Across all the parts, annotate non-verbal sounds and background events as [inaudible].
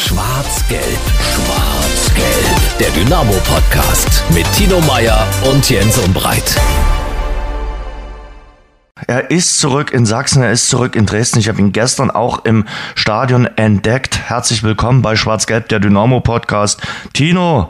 Schwarz-Gelb, Schwarz-Gelb. Der Dynamo-Podcast mit Tino Meyer und Jens Umbreit. Er ist zurück in Sachsen, er ist zurück in Dresden. Ich habe ihn gestern auch im Stadion entdeckt. Herzlich willkommen bei Schwarz-Gelb, der Dynamo-Podcast. Tino,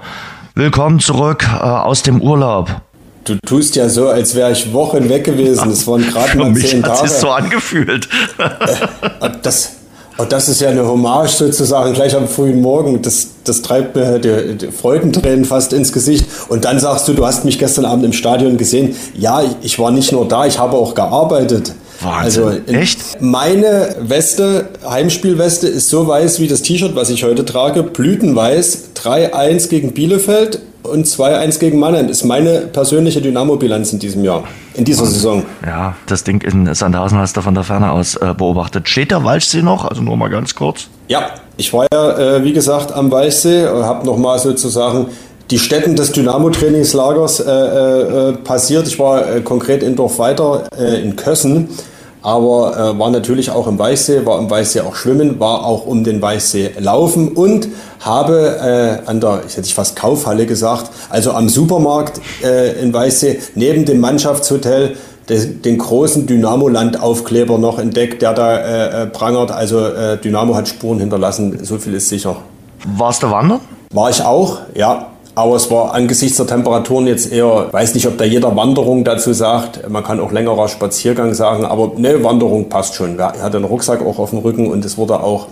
willkommen zurück äh, aus dem Urlaub. Du tust ja so, als wäre ich Wochen weg gewesen. Es waren gerade [laughs] mal zehn Tage. Das ist so angefühlt. Äh, das, und das ist ja eine Hommage sozusagen gleich am frühen Morgen. Das, das treibt mir die, die Freudentränen fast ins Gesicht. Und dann sagst du, du hast mich gestern Abend im Stadion gesehen. Ja, ich war nicht nur da, ich habe auch gearbeitet. Wahnsinn. Also Echt? Meine Weste, Heimspielweste, ist so weiß wie das T-Shirt, was ich heute trage. Blütenweiß. 3-1 gegen Bielefeld und 2-1 gegen Mannheim ist meine persönliche Dynamo-Bilanz in diesem Jahr, in dieser Saison. Ja, das Ding in Sandhausen hast du von der Ferne aus äh, beobachtet. Steht der Walchsee noch? Also nur mal ganz kurz. Ja, ich war ja, äh, wie gesagt, am Walchsee, habe nochmal sozusagen die Städten des Dynamo-Trainingslagers äh, äh, äh, passiert. Ich war äh, konkret in Dorfweiter äh, in Kössen aber äh, war natürlich auch im Weichsee, war im Weichsee auch schwimmen, war auch um den Weichsee laufen und habe äh, an der, ich hätte fast Kaufhalle gesagt, also am Supermarkt äh, in Weichsee neben dem Mannschaftshotel den, den großen Dynamo-Land-Aufkleber noch entdeckt, der da äh, äh, prangert. Also äh, Dynamo hat Spuren hinterlassen, so viel ist sicher. Warst du wandern? War ich auch, ja. Aber es war angesichts der Temperaturen jetzt eher, weiß nicht, ob da jeder Wanderung dazu sagt. Man kann auch längerer Spaziergang sagen, aber ne, Wanderung passt schon. Er hatte einen Rucksack auch auf dem Rücken und es wurde auch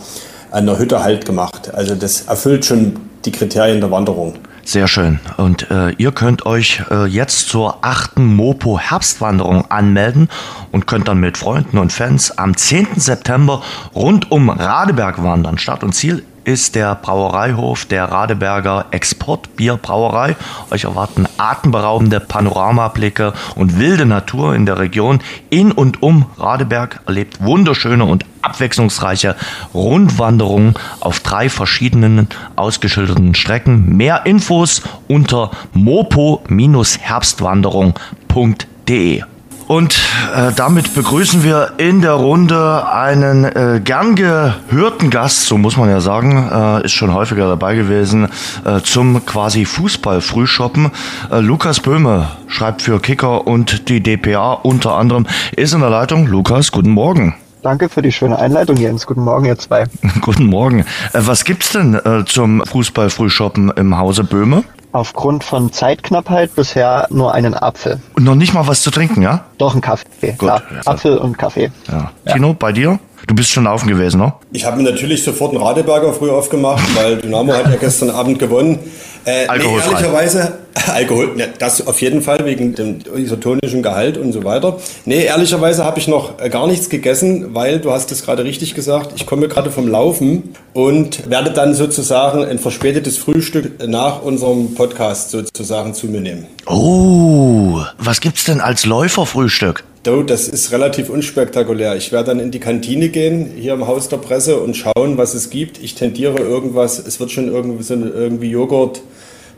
an der Hütte halt gemacht. Also das erfüllt schon die Kriterien der Wanderung. Sehr schön. Und äh, ihr könnt euch äh, jetzt zur achten Mopo Herbstwanderung anmelden und könnt dann mit Freunden und Fans am 10. September rund um Radeberg wandern. Start und Ziel ist der Brauereihof der Radeberger Exportbierbrauerei. Euch erwarten atemberaubende Panoramablicke und wilde Natur in der Region. In und um Radeberg erlebt wunderschöne und abwechslungsreiche Rundwanderungen auf drei verschiedenen ausgeschilderten Strecken. Mehr Infos unter mopo-herbstwanderung.de. Und äh, damit begrüßen wir in der Runde einen äh, gern gehörten Gast, so muss man ja sagen, äh, ist schon häufiger dabei gewesen, äh, zum quasi Fußball-Frühshoppen. Äh, Lukas Böhme schreibt für Kicker und die DPA unter anderem, ist in der Leitung. Lukas, guten Morgen. Danke für die schöne Einleitung, Jens. Guten Morgen, ihr zwei. [laughs] Guten Morgen. Äh, was gibt's denn äh, zum Fußball-Frühshoppen im Hause Böhme? Aufgrund von Zeitknappheit bisher nur einen Apfel. Und noch nicht mal was zu trinken, ja? Doch, ein Kaffee. Gut, klar. Ja. Apfel und Kaffee. Ja. Tino, bei dir? Du bist schon laufen gewesen, ne? Ich habe mir natürlich sofort einen Radeberger früh aufgemacht, weil Dynamo hat ja gestern Abend gewonnen. Äh, nee, ehrlicherweise, [laughs] Alkohol, ne, das auf jeden Fall wegen dem isotonischen Gehalt und so weiter. Nee, ehrlicherweise habe ich noch äh, gar nichts gegessen, weil du hast es gerade richtig gesagt, ich komme gerade vom Laufen und werde dann sozusagen ein verspätetes Frühstück nach unserem Podcast sozusagen zu mir nehmen. Oh, was gibt's denn als Läuferfrühstück? Das ist relativ unspektakulär. Ich werde dann in die Kantine gehen, hier im Haus der Presse, und schauen, was es gibt. Ich tendiere irgendwas, es wird schon irgendwie, so irgendwie Joghurt,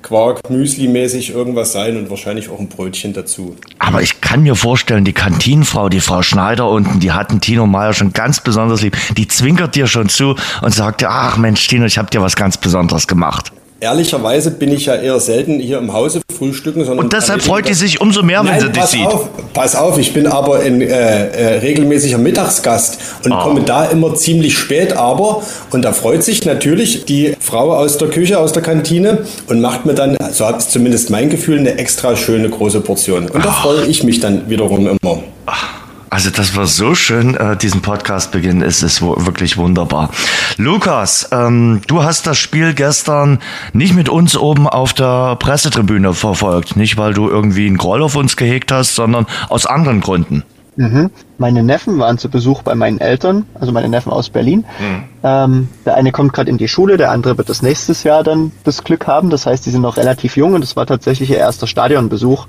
Quark, Müsli-mäßig irgendwas sein und wahrscheinlich auch ein Brötchen dazu. Aber ich kann mir vorstellen, die Kantinenfrau, die Frau Schneider unten, die hatten Tino Meyer schon ganz besonders lieb. Die zwinkert dir schon zu und sagt dir, ach Mensch, Tino, ich habe dir was ganz Besonderes gemacht. Ehrlicherweise bin ich ja eher selten hier im Hause frühstücken, sondern. Und deshalb freut die sich umso mehr, wenn sie dich sieht. Auf, pass auf, ich bin aber ein äh, äh, regelmäßiger Mittagsgast und oh. komme da immer ziemlich spät, aber, und da freut sich natürlich die Frau aus der Küche, aus der Kantine und macht mir dann, so ist zumindest mein Gefühl, eine extra schöne große Portion. Und da oh. freue ich mich dann wiederum immer. Ach. Also das war so schön, äh, diesen Podcast beginnen. Es ist wirklich wunderbar. Lukas, ähm, du hast das Spiel gestern nicht mit uns oben auf der Pressetribüne verfolgt. Nicht, weil du irgendwie einen Groll auf uns gehegt hast, sondern aus anderen Gründen. Mhm. Meine Neffen waren zu Besuch bei meinen Eltern, also meine Neffen aus Berlin. Mhm. Ähm, der eine kommt gerade in die Schule, der andere wird das nächstes Jahr dann das Glück haben. Das heißt, die sind noch relativ jung und das war tatsächlich ihr erster Stadionbesuch.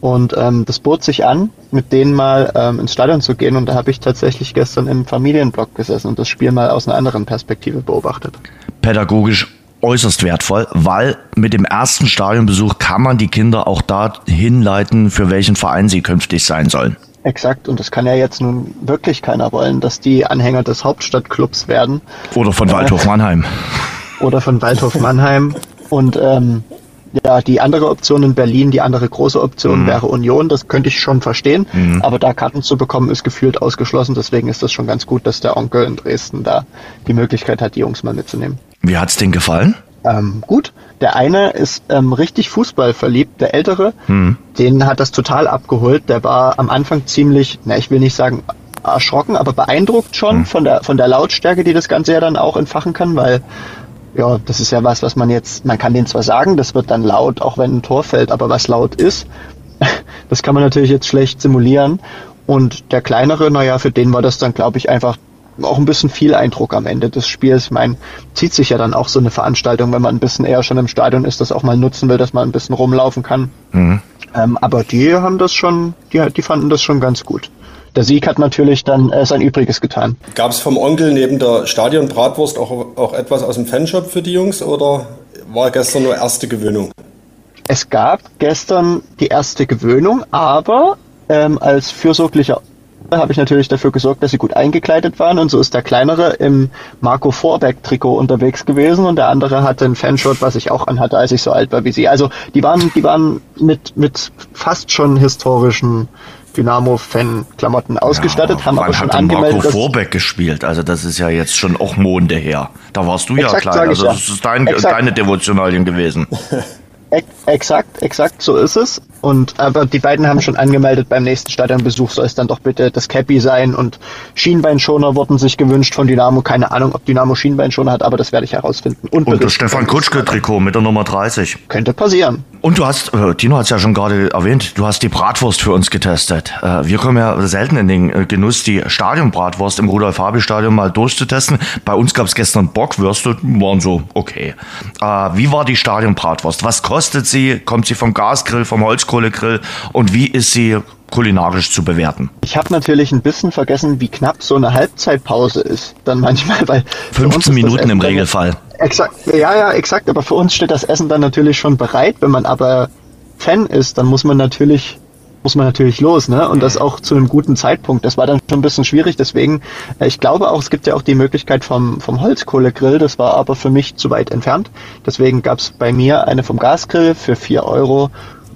Und ähm, das bot sich an, mit denen mal ähm, ins Stadion zu gehen. Und da habe ich tatsächlich gestern im Familienblock gesessen und das Spiel mal aus einer anderen Perspektive beobachtet. Pädagogisch äußerst wertvoll, weil mit dem ersten Stadionbesuch kann man die Kinder auch da hinleiten, für welchen Verein sie künftig sein sollen. Exakt, und das kann ja jetzt nun wirklich keiner wollen, dass die Anhänger des Hauptstadtclubs werden. Oder von Waldhof Mannheim. [laughs] oder von Waldhof Mannheim. Und ähm, ja, die andere Option in Berlin, die andere große Option mhm. wäre Union. Das könnte ich schon verstehen. Mhm. Aber da Karten zu bekommen, ist gefühlt ausgeschlossen. Deswegen ist das schon ganz gut, dass der Onkel in Dresden da die Möglichkeit hat, die Jungs mal mitzunehmen. Wie hat's denen gefallen? Ähm, gut. Der eine ist ähm, richtig Fußball verliebt, der ältere. Mhm. Den hat das total abgeholt. Der war am Anfang ziemlich, na, ich will nicht sagen erschrocken, aber beeindruckt schon mhm. von der von der Lautstärke, die das Ganze ja dann auch entfachen kann, weil ja, das ist ja was, was man jetzt, man kann den zwar sagen, das wird dann laut, auch wenn ein Tor fällt, aber was laut ist, [laughs] das kann man natürlich jetzt schlecht simulieren. Und der kleinere, naja, für den war das dann, glaube ich, einfach auch ein bisschen viel Eindruck am Ende des Spiels. Ich meine, zieht sich ja dann auch so eine Veranstaltung, wenn man ein bisschen eher schon im Stadion ist, das auch mal nutzen will, dass man ein bisschen rumlaufen kann. Mhm. Ähm, aber die haben das schon, die, die fanden das schon ganz gut der Sieg hat natürlich dann äh, sein Übriges getan. Gab es vom Onkel neben der Stadion-Bratwurst auch, auch etwas aus dem Fanshop für die Jungs oder war gestern nur erste Gewöhnung? Es gab gestern die erste Gewöhnung, aber ähm, als fürsorglicher habe ich natürlich dafür gesorgt, dass sie gut eingekleidet waren und so ist der kleinere im Marco Vorbeck Trikot unterwegs gewesen und der andere hatte ein Fanshot, was ich auch anhatte, als ich so alt war wie sie. Also die waren, die waren mit mit fast schon historischen Dynamo-Fan-Klamotten ausgestattet, ja, haben aber schon hat angemeldet. Marco Vorbeck gespielt, also das ist ja jetzt schon auch Monde her. Da warst du ja klein, also das ist dein, deine Devotionalien gewesen. Exakt, exakt, so ist es. Und aber die beiden haben schon angemeldet, beim nächsten Stadionbesuch soll es dann doch bitte das Cappy sein und Schienbeinschoner wurden sich gewünscht von Dynamo. Keine Ahnung, ob Dynamo Schienbeinschoner hat, aber das werde ich herausfinden. Und, und das Stefan Kutschke-Trikot mit der Nummer 30. Könnte passieren. Und du hast, äh, Tino hat es ja schon gerade erwähnt, du hast die Bratwurst für uns getestet. Äh, wir kommen ja selten in den äh, Genuss, die Stadionbratwurst im Rudolf-Habel-Stadion mal durchzutesten. Bei uns gab es gestern Bockwürste, waren so okay. Äh, wie war die Stadionbratwurst? Was kostet sie? Kommt sie vom Gasgrill, vom Holzkohlegrill? Und wie ist sie kulinarisch zu bewerten. Ich habe natürlich ein bisschen vergessen, wie knapp so eine Halbzeitpause ist. Dann manchmal, weil 15 Minuten im Regelfall. Exakt, ja, ja, exakt. Aber für uns steht das Essen dann natürlich schon bereit. Wenn man aber Fan ist, dann muss man natürlich muss man natürlich los, ne? Und das auch zu einem guten Zeitpunkt. Das war dann schon ein bisschen schwierig. Deswegen, äh, ich glaube auch, es gibt ja auch die Möglichkeit vom, vom Holzkohlegrill. Das war aber für mich zu weit entfernt. Deswegen gab es bei mir eine vom Gasgrill für vier Euro.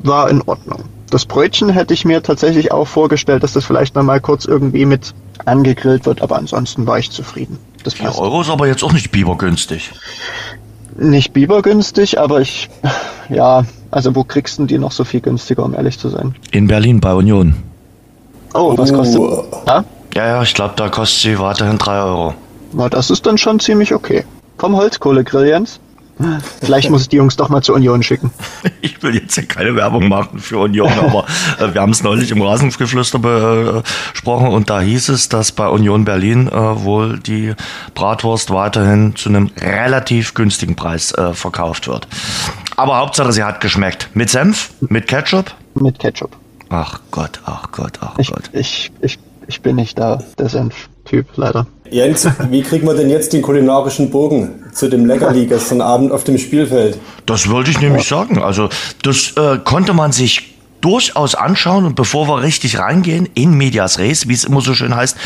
War in Ordnung. Das Brötchen hätte ich mir tatsächlich auch vorgestellt, dass das vielleicht noch mal kurz irgendwie mit angegrillt wird, aber ansonsten war ich zufrieden. Das 4 Euro ist aber jetzt auch nicht bibergünstig. Nicht bibergünstig, aber ich, ja, also wo kriegst du die noch so viel günstiger, um ehrlich zu sein? In Berlin bei Union. Oh, was kostet? Ja, ja, ja ich glaube, da kostet sie weiterhin 3 Euro. Na, das ist dann schon ziemlich okay. Vom Holzkohlegrill, Jens? Vielleicht muss ich die Jungs doch mal zur Union schicken. [laughs] Ich will jetzt ja keine Werbung machen für Union, aber äh, wir haben es neulich im Rasengeflüster besprochen und da hieß es, dass bei Union Berlin äh, wohl die Bratwurst weiterhin zu einem relativ günstigen Preis äh, verkauft wird. Aber Hauptsache, sie hat geschmeckt. Mit Senf? Mit Ketchup? Mit Ketchup. Ach Gott, ach Gott, ach ich, Gott. Ich, ich, ich bin nicht da, der Senf-Typ, leider. Jens, wie kriegen wir denn jetzt den kulinarischen Bogen zu dem Leckerli gestern Abend auf dem Spielfeld? Das wollte ich nämlich sagen. Also, das äh, konnte man sich durchaus anschauen und bevor wir richtig reingehen, in Medias Res, wie es immer so schön heißt,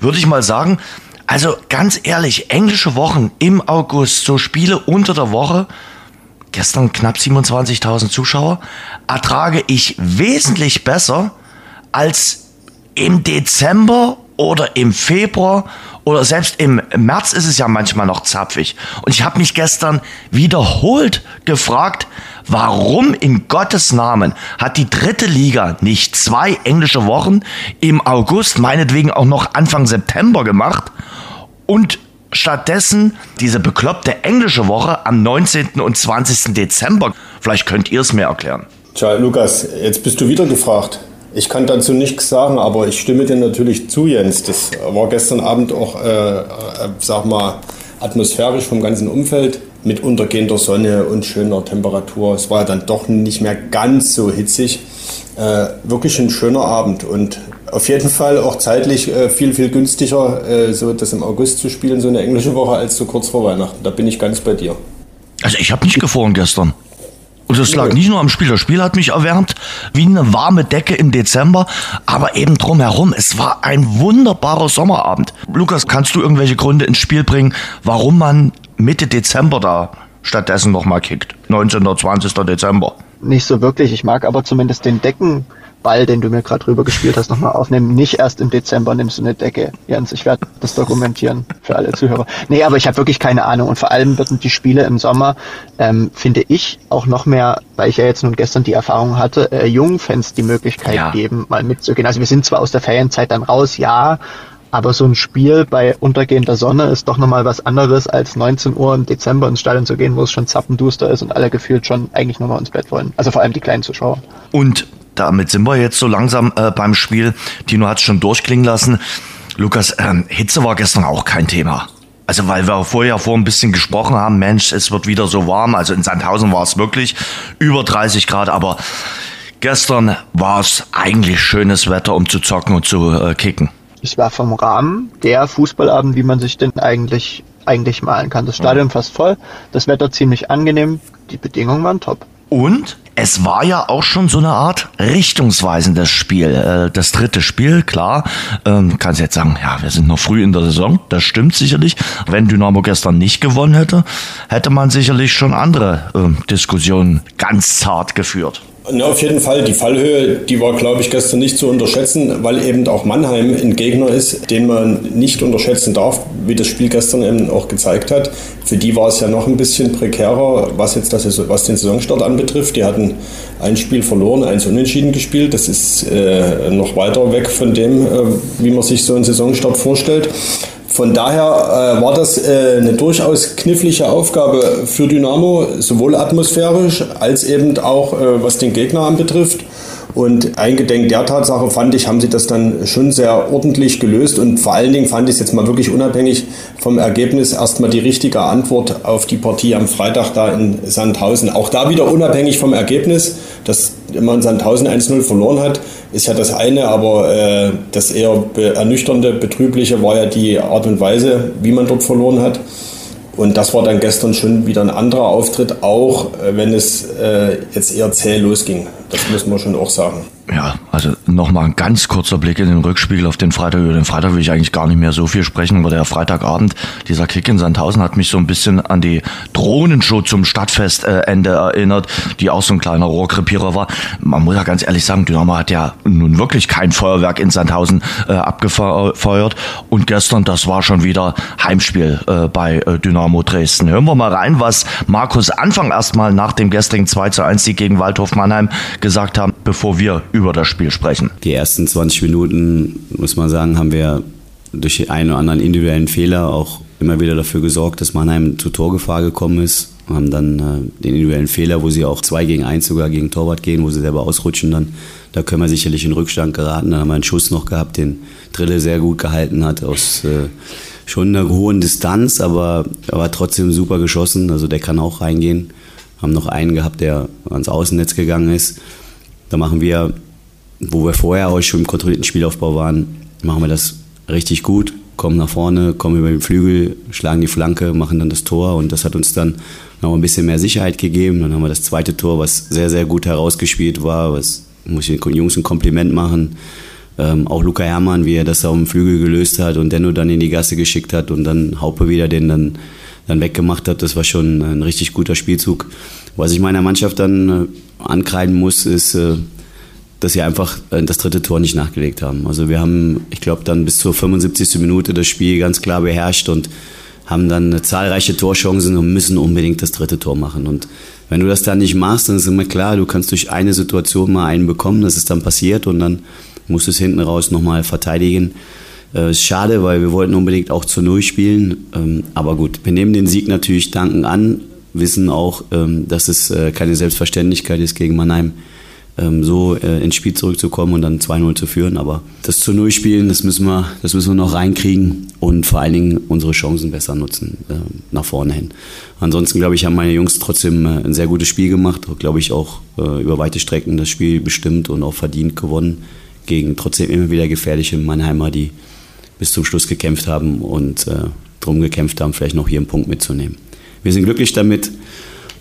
würde ich mal sagen, also ganz ehrlich, englische Wochen im August, so Spiele unter der Woche, gestern knapp 27.000 Zuschauer, ertrage ich wesentlich besser als im Dezember oder im Februar oder selbst im März ist es ja manchmal noch zapfig. Und ich habe mich gestern wiederholt gefragt, warum in Gottes Namen hat die dritte Liga nicht zwei englische Wochen im August, meinetwegen auch noch Anfang September gemacht und stattdessen diese bekloppte englische Woche am 19. und 20. Dezember. Vielleicht könnt ihr es mir erklären. Tja, Lukas, jetzt bist du wieder gefragt. Ich kann dazu nichts sagen, aber ich stimme dir natürlich zu, Jens. Das war gestern Abend auch, äh, äh, sag mal, atmosphärisch vom ganzen Umfeld mit untergehender Sonne und schöner Temperatur. Es war dann doch nicht mehr ganz so hitzig. Äh, wirklich ein schöner Abend und auf jeden Fall auch zeitlich äh, viel, viel günstiger, äh, so das im August zu spielen, so eine englische Woche, als so kurz vor Weihnachten. Da bin ich ganz bei dir. Also ich habe nicht gefroren gestern. Und das lag nicht nur am Spiel. Das Spiel hat mich erwärmt wie eine warme Decke im Dezember, aber eben drumherum. Es war ein wunderbarer Sommerabend. Lukas, kannst du irgendwelche Gründe ins Spiel bringen, warum man Mitte Dezember da stattdessen nochmal kickt. 19. oder 20. Dezember. Nicht so wirklich. Ich mag aber zumindest den Decken Ball, den du mir gerade rüber gespielt hast, nochmal aufnehmen. Nicht erst im Dezember nimmst du eine Decke. Jens, ich werde das dokumentieren für alle Zuhörer. Nee, aber ich habe wirklich keine Ahnung. Und vor allem würden die Spiele im Sommer, ähm, finde ich, auch noch mehr, weil ich ja jetzt nun gestern die Erfahrung hatte, äh, jungen Fans die Möglichkeit ja. geben, mal mitzugehen. Also wir sind zwar aus der Ferienzeit dann raus, ja, aber so ein Spiel bei untergehender Sonne ist doch nochmal was anderes, als 19 Uhr im Dezember ins Stadion zu gehen, wo es schon zappenduster ist und alle gefühlt schon eigentlich nur noch ins Bett wollen. Also vor allem die kleinen Zuschauer. Und damit sind wir jetzt so langsam äh, beim Spiel. Tino hat es schon durchklingen lassen. Lukas, ähm, Hitze war gestern auch kein Thema. Also weil wir vorher vor ein bisschen gesprochen haben, Mensch, es wird wieder so warm. Also in Sandhausen war es wirklich über 30 Grad, aber gestern war es eigentlich schönes Wetter, um zu zocken und zu äh, kicken. Es war vom Rahmen der Fußballabend, wie man sich denn eigentlich, eigentlich malen kann. Das Stadion fast voll, das Wetter ziemlich angenehm, die Bedingungen waren top. Und es war ja auch schon so eine Art richtungsweisendes Spiel. Äh, das dritte Spiel, klar. Ähm, kannst jetzt sagen, ja, wir sind noch früh in der Saison. Das stimmt sicherlich. Wenn Dynamo gestern nicht gewonnen hätte, hätte man sicherlich schon andere äh, Diskussionen ganz zart geführt. Ja, auf jeden Fall. Die Fallhöhe, die war, glaube ich, gestern nicht zu unterschätzen, weil eben auch Mannheim ein Gegner ist, den man nicht unterschätzen darf, wie das Spiel gestern eben auch gezeigt hat. Für die war es ja noch ein bisschen prekärer, was jetzt das, was den Saisonstart anbetrifft. Die hatten ein Spiel verloren, eins unentschieden gespielt. Das ist äh, noch weiter weg von dem, äh, wie man sich so einen Saisonstart vorstellt. Von daher äh, war das äh, eine durchaus knifflige Aufgabe für Dynamo, sowohl atmosphärisch als eben auch äh, was den Gegner anbetrifft. Und eingedenk der Tatsache fand ich, haben sie das dann schon sehr ordentlich gelöst und vor allen Dingen fand ich es jetzt mal wirklich unabhängig vom Ergebnis erstmal die richtige Antwort auf die Partie am Freitag da in Sandhausen. Auch da wieder unabhängig vom Ergebnis, dass man Sandhausen 1-0 verloren hat, ist ja das eine, aber äh, das eher ernüchternde, betrübliche war ja die Art und Weise, wie man dort verloren hat. Und das war dann gestern schon wieder ein anderer Auftritt, auch äh, wenn es äh, jetzt eher zäh losging. Das muss man schon auch sagen. Ja, also nochmal ein ganz kurzer Blick in den Rückspiegel auf den Freitag. Über den Freitag will ich eigentlich gar nicht mehr so viel sprechen, aber der Freitagabend, dieser Kick in Sandhausen hat mich so ein bisschen an die Drohnenshow zum Stadtfestende erinnert, die auch so ein kleiner Rohrkrepierer war. Man muss ja ganz ehrlich sagen, Dynamo hat ja nun wirklich kein Feuerwerk in Sandhausen äh, abgefeuert und gestern, das war schon wieder Heimspiel äh, bei äh, Dynamo Dresden. Hören wir mal rein, was Markus Anfang erstmal nach dem gestrigen 2 zu 1 Sieg gegen Waldhof Mannheim gesagt haben, bevor wir über das Spiel sprechen. Die ersten 20 Minuten, muss man sagen, haben wir durch einen oder anderen individuellen Fehler auch immer wieder dafür gesorgt, dass Mannheim zu Torgefahr gekommen ist. Wir haben dann äh, den individuellen Fehler, wo sie auch 2 gegen 1 sogar gegen Torwart gehen, wo sie selber ausrutschen dann. Da können wir sicherlich in Rückstand geraten. Dann haben wir einen Schuss noch gehabt, den Drille sehr gut gehalten hat aus äh, schon einer hohen Distanz, aber, aber trotzdem super geschossen. Also der kann auch reingehen. Haben noch einen gehabt, der ans Außennetz gegangen ist. Da machen wir, wo wir vorher auch schon im kontrollierten Spielaufbau waren, machen wir das richtig gut, kommen nach vorne, kommen über den Flügel, schlagen die Flanke, machen dann das Tor und das hat uns dann noch ein bisschen mehr Sicherheit gegeben. Dann haben wir das zweite Tor, was sehr, sehr gut herausgespielt war, was muss ich den Jungs ein Kompliment machen. Ähm, auch Luca Herrmann, wie er das auf dem Flügel gelöst hat und Denno dann in die Gasse geschickt hat und dann Haupe wieder den dann, dann weggemacht hat, das war schon ein richtig guter Spielzug. Was ich meiner Mannschaft dann äh, ankreiden muss, ist, äh, dass sie einfach äh, das dritte Tor nicht nachgelegt haben. Also wir haben, ich glaube, dann bis zur 75. Minute das Spiel ganz klar beherrscht und haben dann zahlreiche Torchancen und müssen unbedingt das dritte Tor machen. Und wenn du das dann nicht machst, dann ist immer klar, du kannst durch eine Situation mal einen bekommen, das ist dann passiert und dann musst du es hinten raus nochmal verteidigen. Äh, ist schade, weil wir wollten unbedingt auch zu Null spielen. Ähm, aber gut, wir nehmen den Sieg natürlich danken an, wissen auch, ähm, dass es äh, keine Selbstverständlichkeit ist, gegen Mannheim ähm, so äh, ins Spiel zurückzukommen und dann 2-0 zu führen. Aber das zu Null spielen, das müssen wir, das müssen wir noch reinkriegen und vor allen Dingen unsere Chancen besser nutzen äh, nach vorne hin. Ansonsten glaube ich, haben meine Jungs trotzdem ein sehr gutes Spiel gemacht, glaube ich auch über weite Strecken das Spiel bestimmt und auch verdient gewonnen gegen trotzdem immer wieder gefährliche Mannheimer, die bis zum Schluss gekämpft haben und äh, drum gekämpft haben, vielleicht noch hier einen Punkt mitzunehmen. Wir sind glücklich damit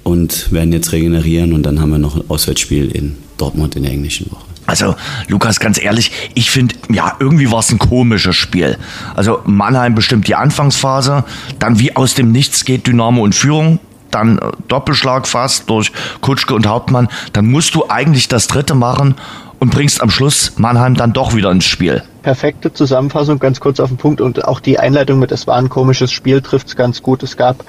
und werden jetzt regenerieren und dann haben wir noch ein Auswärtsspiel in Dortmund in der englischen Woche. Also, Lukas, ganz ehrlich, ich finde, ja, irgendwie war es ein komisches Spiel. Also, Mannheim bestimmt die Anfangsphase, dann wie aus dem Nichts geht Dynamo in Führung, dann äh, Doppelschlag fast durch Kutschke und Hauptmann. Dann musst du eigentlich das dritte machen und bringst am Schluss Mannheim dann doch wieder ins Spiel. Perfekte Zusammenfassung, ganz kurz auf den Punkt und auch die Einleitung mit es war ein komisches Spiel trifft es ganz gut. Es gab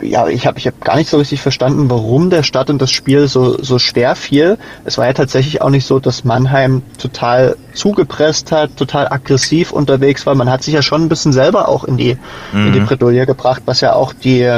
ja, ich habe ich hab gar nicht so richtig verstanden, warum der Start in das Spiel so, so schwer fiel. Es war ja tatsächlich auch nicht so, dass Mannheim total zugepresst hat, total aggressiv unterwegs war. Man hat sich ja schon ein bisschen selber auch in die, mhm. in die mhm. Bredouille gebracht, was ja auch die,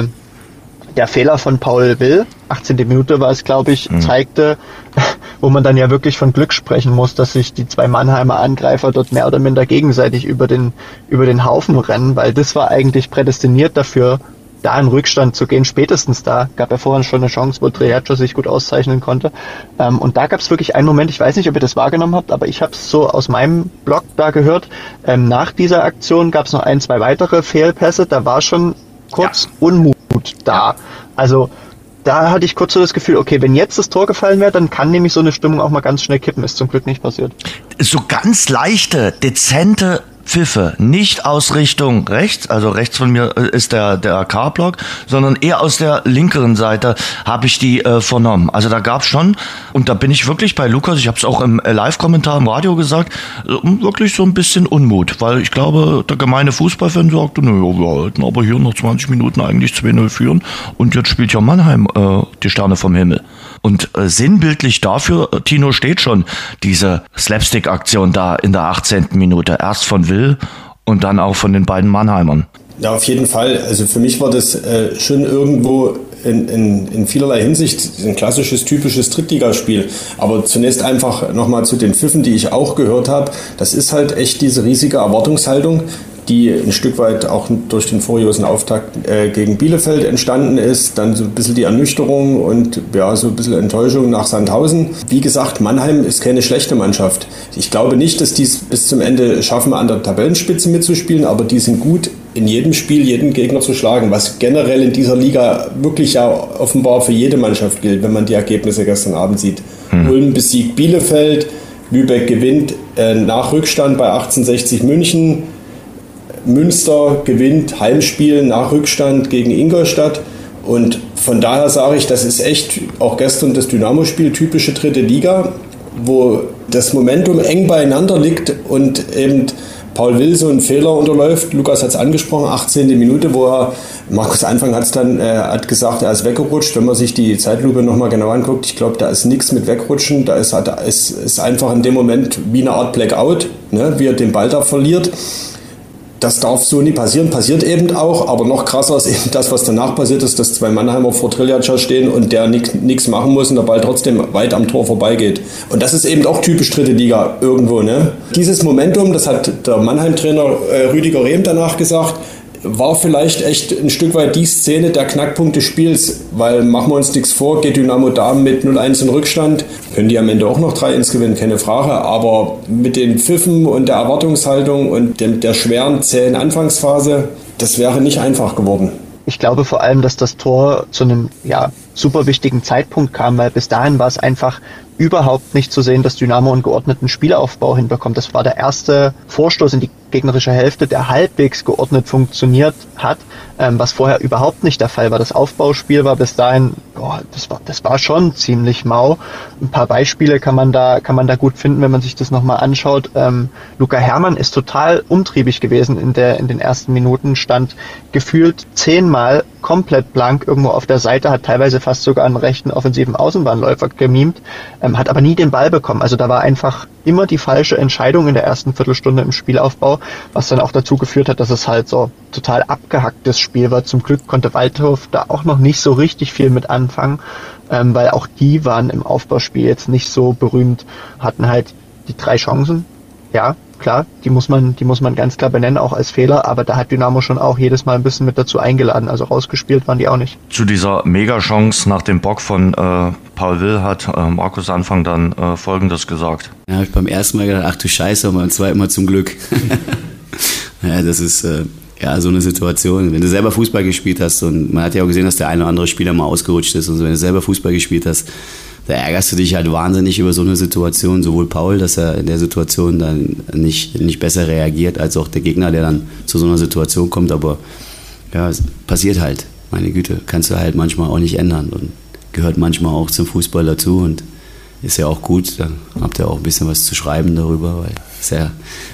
der Fehler von Paul Will, 18. Minute war es, glaube ich, mhm. zeigte, [laughs] wo man dann ja wirklich von Glück sprechen muss, dass sich die zwei Mannheimer Angreifer dort mehr oder minder gegenseitig über den, über den Haufen rennen, weil das war eigentlich prädestiniert dafür, da in Rückstand zu gehen, spätestens da, gab ja vorhin schon eine Chance, wo Triaccio sich gut auszeichnen konnte. Ähm, und da gab es wirklich einen Moment, ich weiß nicht, ob ihr das wahrgenommen habt, aber ich habe es so aus meinem Blog da gehört. Ähm, nach dieser Aktion gab es noch ein, zwei weitere Fehlpässe, da war schon kurz ja. Unmut da. Also da hatte ich kurz so das Gefühl, okay, wenn jetzt das Tor gefallen wäre, dann kann nämlich so eine Stimmung auch mal ganz schnell kippen. Ist zum Glück nicht passiert. So ganz leichte, dezente Pfiffe, nicht aus Richtung rechts, also rechts von mir äh, ist der, der K-Block, sondern eher aus der linkeren Seite habe ich die äh, vernommen. Also da gab es schon, und da bin ich wirklich bei Lukas, ich habe es auch im äh, Live-Kommentar im Radio gesagt, wirklich so ein bisschen Unmut, weil ich glaube, der gemeine Fußballfan sagte, naja, wir wollten aber hier noch 20 Minuten eigentlich 2-0 führen und jetzt spielt ja Mannheim äh, die Sterne vom Himmel. Und äh, sinnbildlich dafür, äh, Tino, steht schon diese Slapstick-Aktion da in der 18. Minute. Erst von Will und dann auch von den beiden Mannheimern. Ja, auf jeden Fall. Also für mich war das äh, schon irgendwo in, in, in, vielerlei Hinsicht ein klassisches, typisches Drittligaspiel. Aber zunächst einfach nochmal zu den Pfiffen, die ich auch gehört habe. Das ist halt echt diese riesige Erwartungshaltung, die ein Stück weit auch durch den furiosen Auftakt äh, gegen Bielefeld entstanden ist. Dann so ein bisschen die Ernüchterung und ja, so ein bisschen Enttäuschung nach Sandhausen. Wie gesagt, Mannheim ist keine schlechte Mannschaft. Ich glaube nicht, dass die es bis zum Ende schaffen, an der Tabellenspitze mitzuspielen, aber die sind gut in jedem Spiel jeden Gegner zu schlagen, was generell in dieser Liga wirklich ja offenbar für jede Mannschaft gilt, wenn man die Ergebnisse gestern Abend sieht. Hm. Ulm besiegt Bielefeld, Lübeck gewinnt äh, nach Rückstand bei 1860 München. Münster gewinnt Heimspiel nach Rückstand gegen Ingolstadt. Und von daher sage ich, das ist echt auch gestern das Dynamo-Spiel, typische dritte Liga, wo das Momentum eng beieinander liegt und eben Paul Will so einen Fehler unterläuft. Lukas hat es angesprochen, 18. Minute, wo er, Markus Anfang hat es dann äh, hat gesagt, er ist weggerutscht. Wenn man sich die Zeitlupe nochmal genau anguckt, ich glaube, da ist nichts mit wegrutschen. Da ist, da ist, ist einfach in dem Moment wie eine Art Blackout, ne, wie er den Ball da verliert das darf so nie passieren, passiert eben auch, aber noch krasser ist eben das, was danach passiert ist, dass zwei Mannheimer vor Triljatscha stehen und der nichts machen muss und der Ball trotzdem weit am Tor vorbeigeht. Und das ist eben auch typisch dritte Liga irgendwo. Ne? Dieses Momentum, das hat der Mannheim-Trainer äh, Rüdiger Rehm danach gesagt, war vielleicht echt ein Stück weit die Szene der Knackpunkt des Spiels, weil machen wir uns nichts vor, geht Dynamo da mit 0-1 in Rückstand, können die am Ende auch noch 3-1 gewinnen, keine Frage, aber mit den Pfiffen und der Erwartungshaltung und dem, der schweren, zähen Anfangsphase, das wäre nicht einfach geworden. Ich glaube vor allem, dass das Tor zu einem ja, super wichtigen Zeitpunkt kam, weil bis dahin war es einfach überhaupt nicht zu sehen, dass Dynamo einen geordneten Spielaufbau hinbekommt. Das war der erste Vorstoß in die gegnerische Hälfte, der halbwegs geordnet funktioniert hat, ähm, was vorher überhaupt nicht der Fall war. Das Aufbauspiel war bis dahin, boah, das war, das war schon ziemlich mau. Ein paar Beispiele kann man da, kann man da gut finden, wenn man sich das nochmal anschaut. Ähm, Luca Hermann ist total umtriebig gewesen in der, in den ersten Minuten, stand gefühlt zehnmal komplett blank irgendwo auf der Seite, hat teilweise fast sogar einen rechten offensiven Außenbahnläufer gemimt, ähm, hat aber nie den Ball bekommen. Also da war einfach immer die falsche Entscheidung in der ersten Viertelstunde im Spielaufbau, was dann auch dazu geführt hat, dass es halt so total abgehacktes Spiel war. Zum Glück konnte Waldhof da auch noch nicht so richtig viel mit anfangen, ähm, weil auch die waren im Aufbauspiel jetzt nicht so berühmt, hatten halt die drei Chancen, ja, klar, die muss man, die muss man ganz klar benennen, auch als Fehler, aber da hat Dynamo schon auch jedes Mal ein bisschen mit dazu eingeladen, also rausgespielt waren die auch nicht. Zu dieser Mega-Chance nach dem Bock von äh, Paul Will hat äh, Markus Anfang dann äh, folgendes gesagt. Ja, habe ich beim ersten Mal gedacht, ach du Scheiße, und beim zweiten Mal zum Glück. [laughs] [laughs] ja, das ist äh, ja so eine Situation. Wenn du selber Fußball gespielt hast und man hat ja auch gesehen, dass der eine oder andere Spieler mal ausgerutscht ist und so, wenn du selber Fußball gespielt hast, da ärgerst du dich halt wahnsinnig über so eine Situation, sowohl Paul, dass er in der Situation dann nicht, nicht besser reagiert, als auch der Gegner, der dann zu so einer Situation kommt. Aber ja, es passiert halt. Meine Güte, kannst du halt manchmal auch nicht ändern und gehört manchmal auch zum Fußball dazu und ist ja auch gut. Dann habt ihr auch ein bisschen was zu schreiben darüber, weil es ja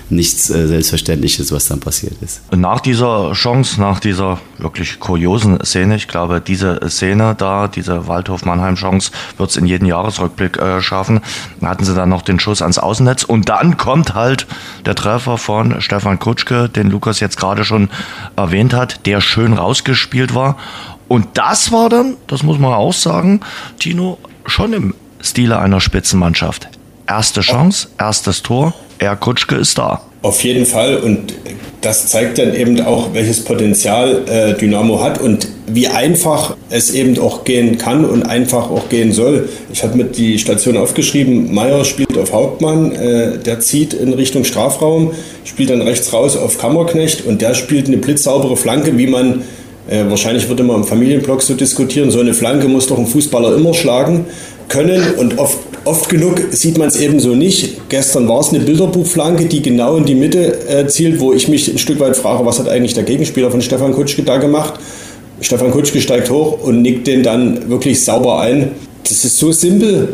nichts äh, Selbstverständliches, was dann passiert ist. Nach dieser Chance, nach dieser wirklich kuriosen Szene, ich glaube, diese Szene da, diese Waldhof-Mannheim-Chance, wird es in jeden Jahresrückblick äh, schaffen. Hatten sie dann noch den Schuss ans Außennetz und dann kommt halt der Treffer von Stefan Kutschke, den Lukas jetzt gerade schon erwähnt hat, der schön rausgespielt war. Und das war dann, das muss man auch sagen, Tino, schon im Stile einer Spitzenmannschaft. Erste Chance, erstes Tor, er Kutschke ist da. Auf jeden Fall und das zeigt dann eben auch, welches Potenzial äh, Dynamo hat und wie einfach es eben auch gehen kann und einfach auch gehen soll. Ich habe mit die Station aufgeschrieben, Meier spielt auf Hauptmann, äh, der zieht in Richtung Strafraum, spielt dann rechts raus auf Kammerknecht und der spielt eine blitzsaubere Flanke, wie man äh, wahrscheinlich würde man im Familienblock so diskutieren, so eine Flanke muss doch ein Fußballer immer schlagen können und oft, oft genug sieht man es eben so nicht. Gestern war es eine Bilderbuchflanke, die genau in die Mitte äh, zielt, wo ich mich ein Stück weit frage, was hat eigentlich der Gegenspieler von Stefan Kutschke da gemacht? Stefan Kutschke steigt hoch und nickt den dann wirklich sauber ein. Das ist so simpel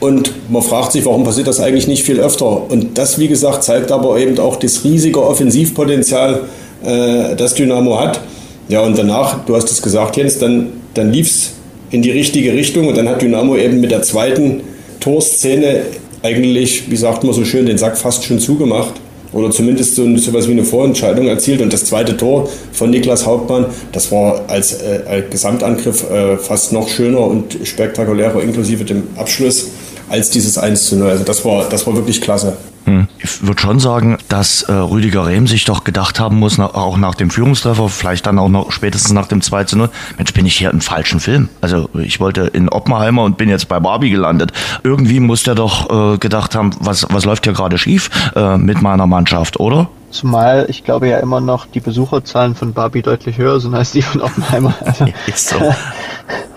und man fragt sich, warum passiert das eigentlich nicht viel öfter? Und das, wie gesagt, zeigt aber eben auch das riesige Offensivpotenzial, äh, das Dynamo hat. Ja, und danach, du hast es gesagt, Jens, dann, dann lief es in die richtige Richtung. Und dann hat Dynamo eben mit der zweiten Torszene eigentlich, wie sagt man so schön, den Sack fast schon zugemacht. Oder zumindest so, so etwas wie eine Vorentscheidung erzielt. Und das zweite Tor von Niklas Hauptmann, das war als, äh, als Gesamtangriff äh, fast noch schöner und spektakulärer, inklusive dem Abschluss, als dieses 1 zu 0. Also das war, das war wirklich klasse. Hm. Ich würde schon sagen, dass äh, Rüdiger Rehm sich doch gedacht haben muss, na, auch nach dem Führungstreffer, vielleicht dann auch noch spätestens nach dem 2 zu 0, Mensch, bin ich hier im falschen Film. Also ich wollte in Oppenheimer und bin jetzt bei Barbie gelandet. Irgendwie muss der doch äh, gedacht haben, was, was läuft hier gerade schief äh, mit meiner Mannschaft, oder? Zumal ich glaube ja immer noch die Besucherzahlen von Barbie deutlich höher sind als die von Oppenheimer. Also, [laughs] Ist so. [laughs]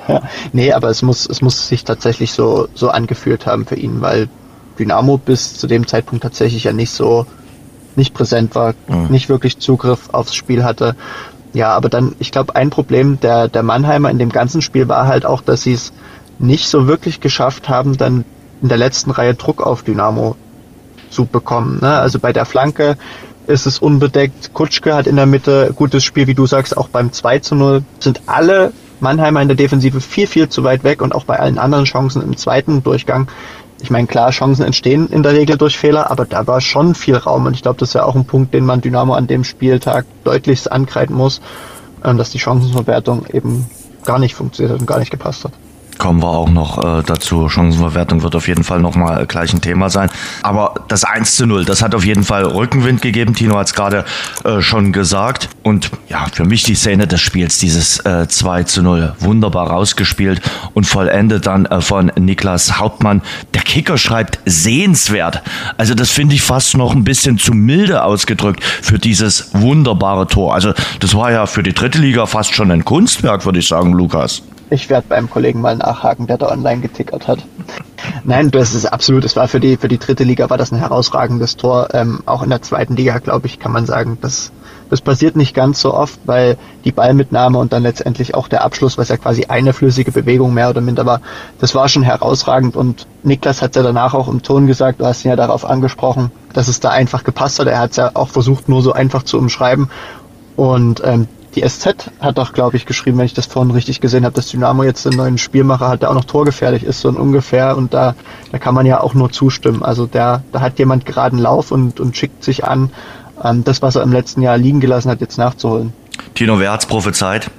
[laughs] nee, aber es muss, es muss sich tatsächlich so, so angefühlt haben für ihn, weil Dynamo bis zu dem Zeitpunkt tatsächlich ja nicht so nicht präsent war, mhm. nicht wirklich Zugriff aufs Spiel hatte. Ja, aber dann, ich glaube, ein Problem der, der Mannheimer in dem ganzen Spiel war halt auch, dass sie es nicht so wirklich geschafft haben, dann in der letzten Reihe Druck auf Dynamo zu bekommen. Ne? Also bei der Flanke ist es unbedeckt. Kutschke hat in der Mitte gutes Spiel, wie du sagst, auch beim 2 zu 0 sind alle Mannheimer in der Defensive viel, viel zu weit weg und auch bei allen anderen Chancen im zweiten Durchgang. Ich meine, klar, Chancen entstehen in der Regel durch Fehler, aber da war schon viel Raum und ich glaube, das ist ja auch ein Punkt, den man Dynamo an dem Spieltag deutlichst ankreiden muss, ähm, dass die Chancenverwertung eben gar nicht funktioniert hat und gar nicht gepasst hat kommen wir auch noch äh, dazu. Chancenverwertung wird auf jeden Fall nochmal gleich ein Thema sein. Aber das 1 zu 0, das hat auf jeden Fall Rückenwind gegeben. Tino hat es gerade äh, schon gesagt. Und ja, für mich die Szene des Spiels, dieses äh, 2 zu 0, wunderbar rausgespielt und vollendet dann äh, von Niklas Hauptmann. Der Kicker schreibt sehenswert. Also das finde ich fast noch ein bisschen zu milde ausgedrückt für dieses wunderbare Tor. Also das war ja für die dritte Liga fast schon ein Kunstwerk, würde ich sagen, Lukas. Ich werde beim Kollegen mal nachhaken, der da online getickert hat. Nein, das ist absolut. Es war für die für die dritte Liga war das ein herausragendes Tor. Ähm, auch in der zweiten Liga, glaube ich, kann man sagen, das das passiert nicht ganz so oft, weil die Ballmitnahme und dann letztendlich auch der Abschluss, was ja quasi eine flüssige Bewegung mehr oder minder war, das war schon herausragend. Und Niklas hat ja danach auch im Ton gesagt, du hast ihn ja darauf angesprochen, dass es da einfach gepasst hat. Er hat es ja auch versucht, nur so einfach zu umschreiben. Und ähm, die SZ hat doch, glaube ich, geschrieben, wenn ich das vorhin richtig gesehen habe, dass Dynamo jetzt einen neuen Spielmacher hat, der auch noch torgefährlich ist, so ungefähr. Und da, da kann man ja auch nur zustimmen. Also der, da hat jemand geraden Lauf und, und schickt sich an, ähm, das, was er im letzten Jahr liegen gelassen hat, jetzt nachzuholen. Tino, wer hat's prophezeit?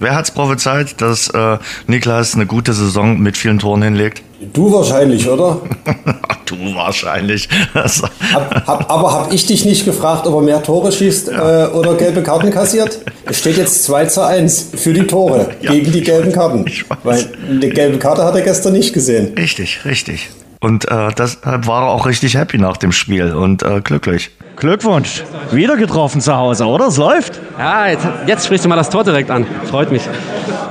Wer hat's prophezeit, dass äh, Niklas eine gute Saison mit vielen Toren hinlegt? Du wahrscheinlich, oder? [laughs] du wahrscheinlich. hab, hab, aber habe ich dich nicht gefragt, ob er mehr Tore schießt ja. äh, oder gelbe Karten kassiert? Es steht jetzt 2 zu 1 für die Tore ja, gegen die gelben Karten. Weil eine gelbe Karte hat er gestern nicht gesehen. Richtig, richtig. Und äh, deshalb war er auch richtig happy nach dem Spiel und äh, glücklich. Glückwunsch. Wieder getroffen zu Hause, oder? Es läuft. Ja, jetzt, jetzt sprichst du mal das Tor direkt an. Freut mich.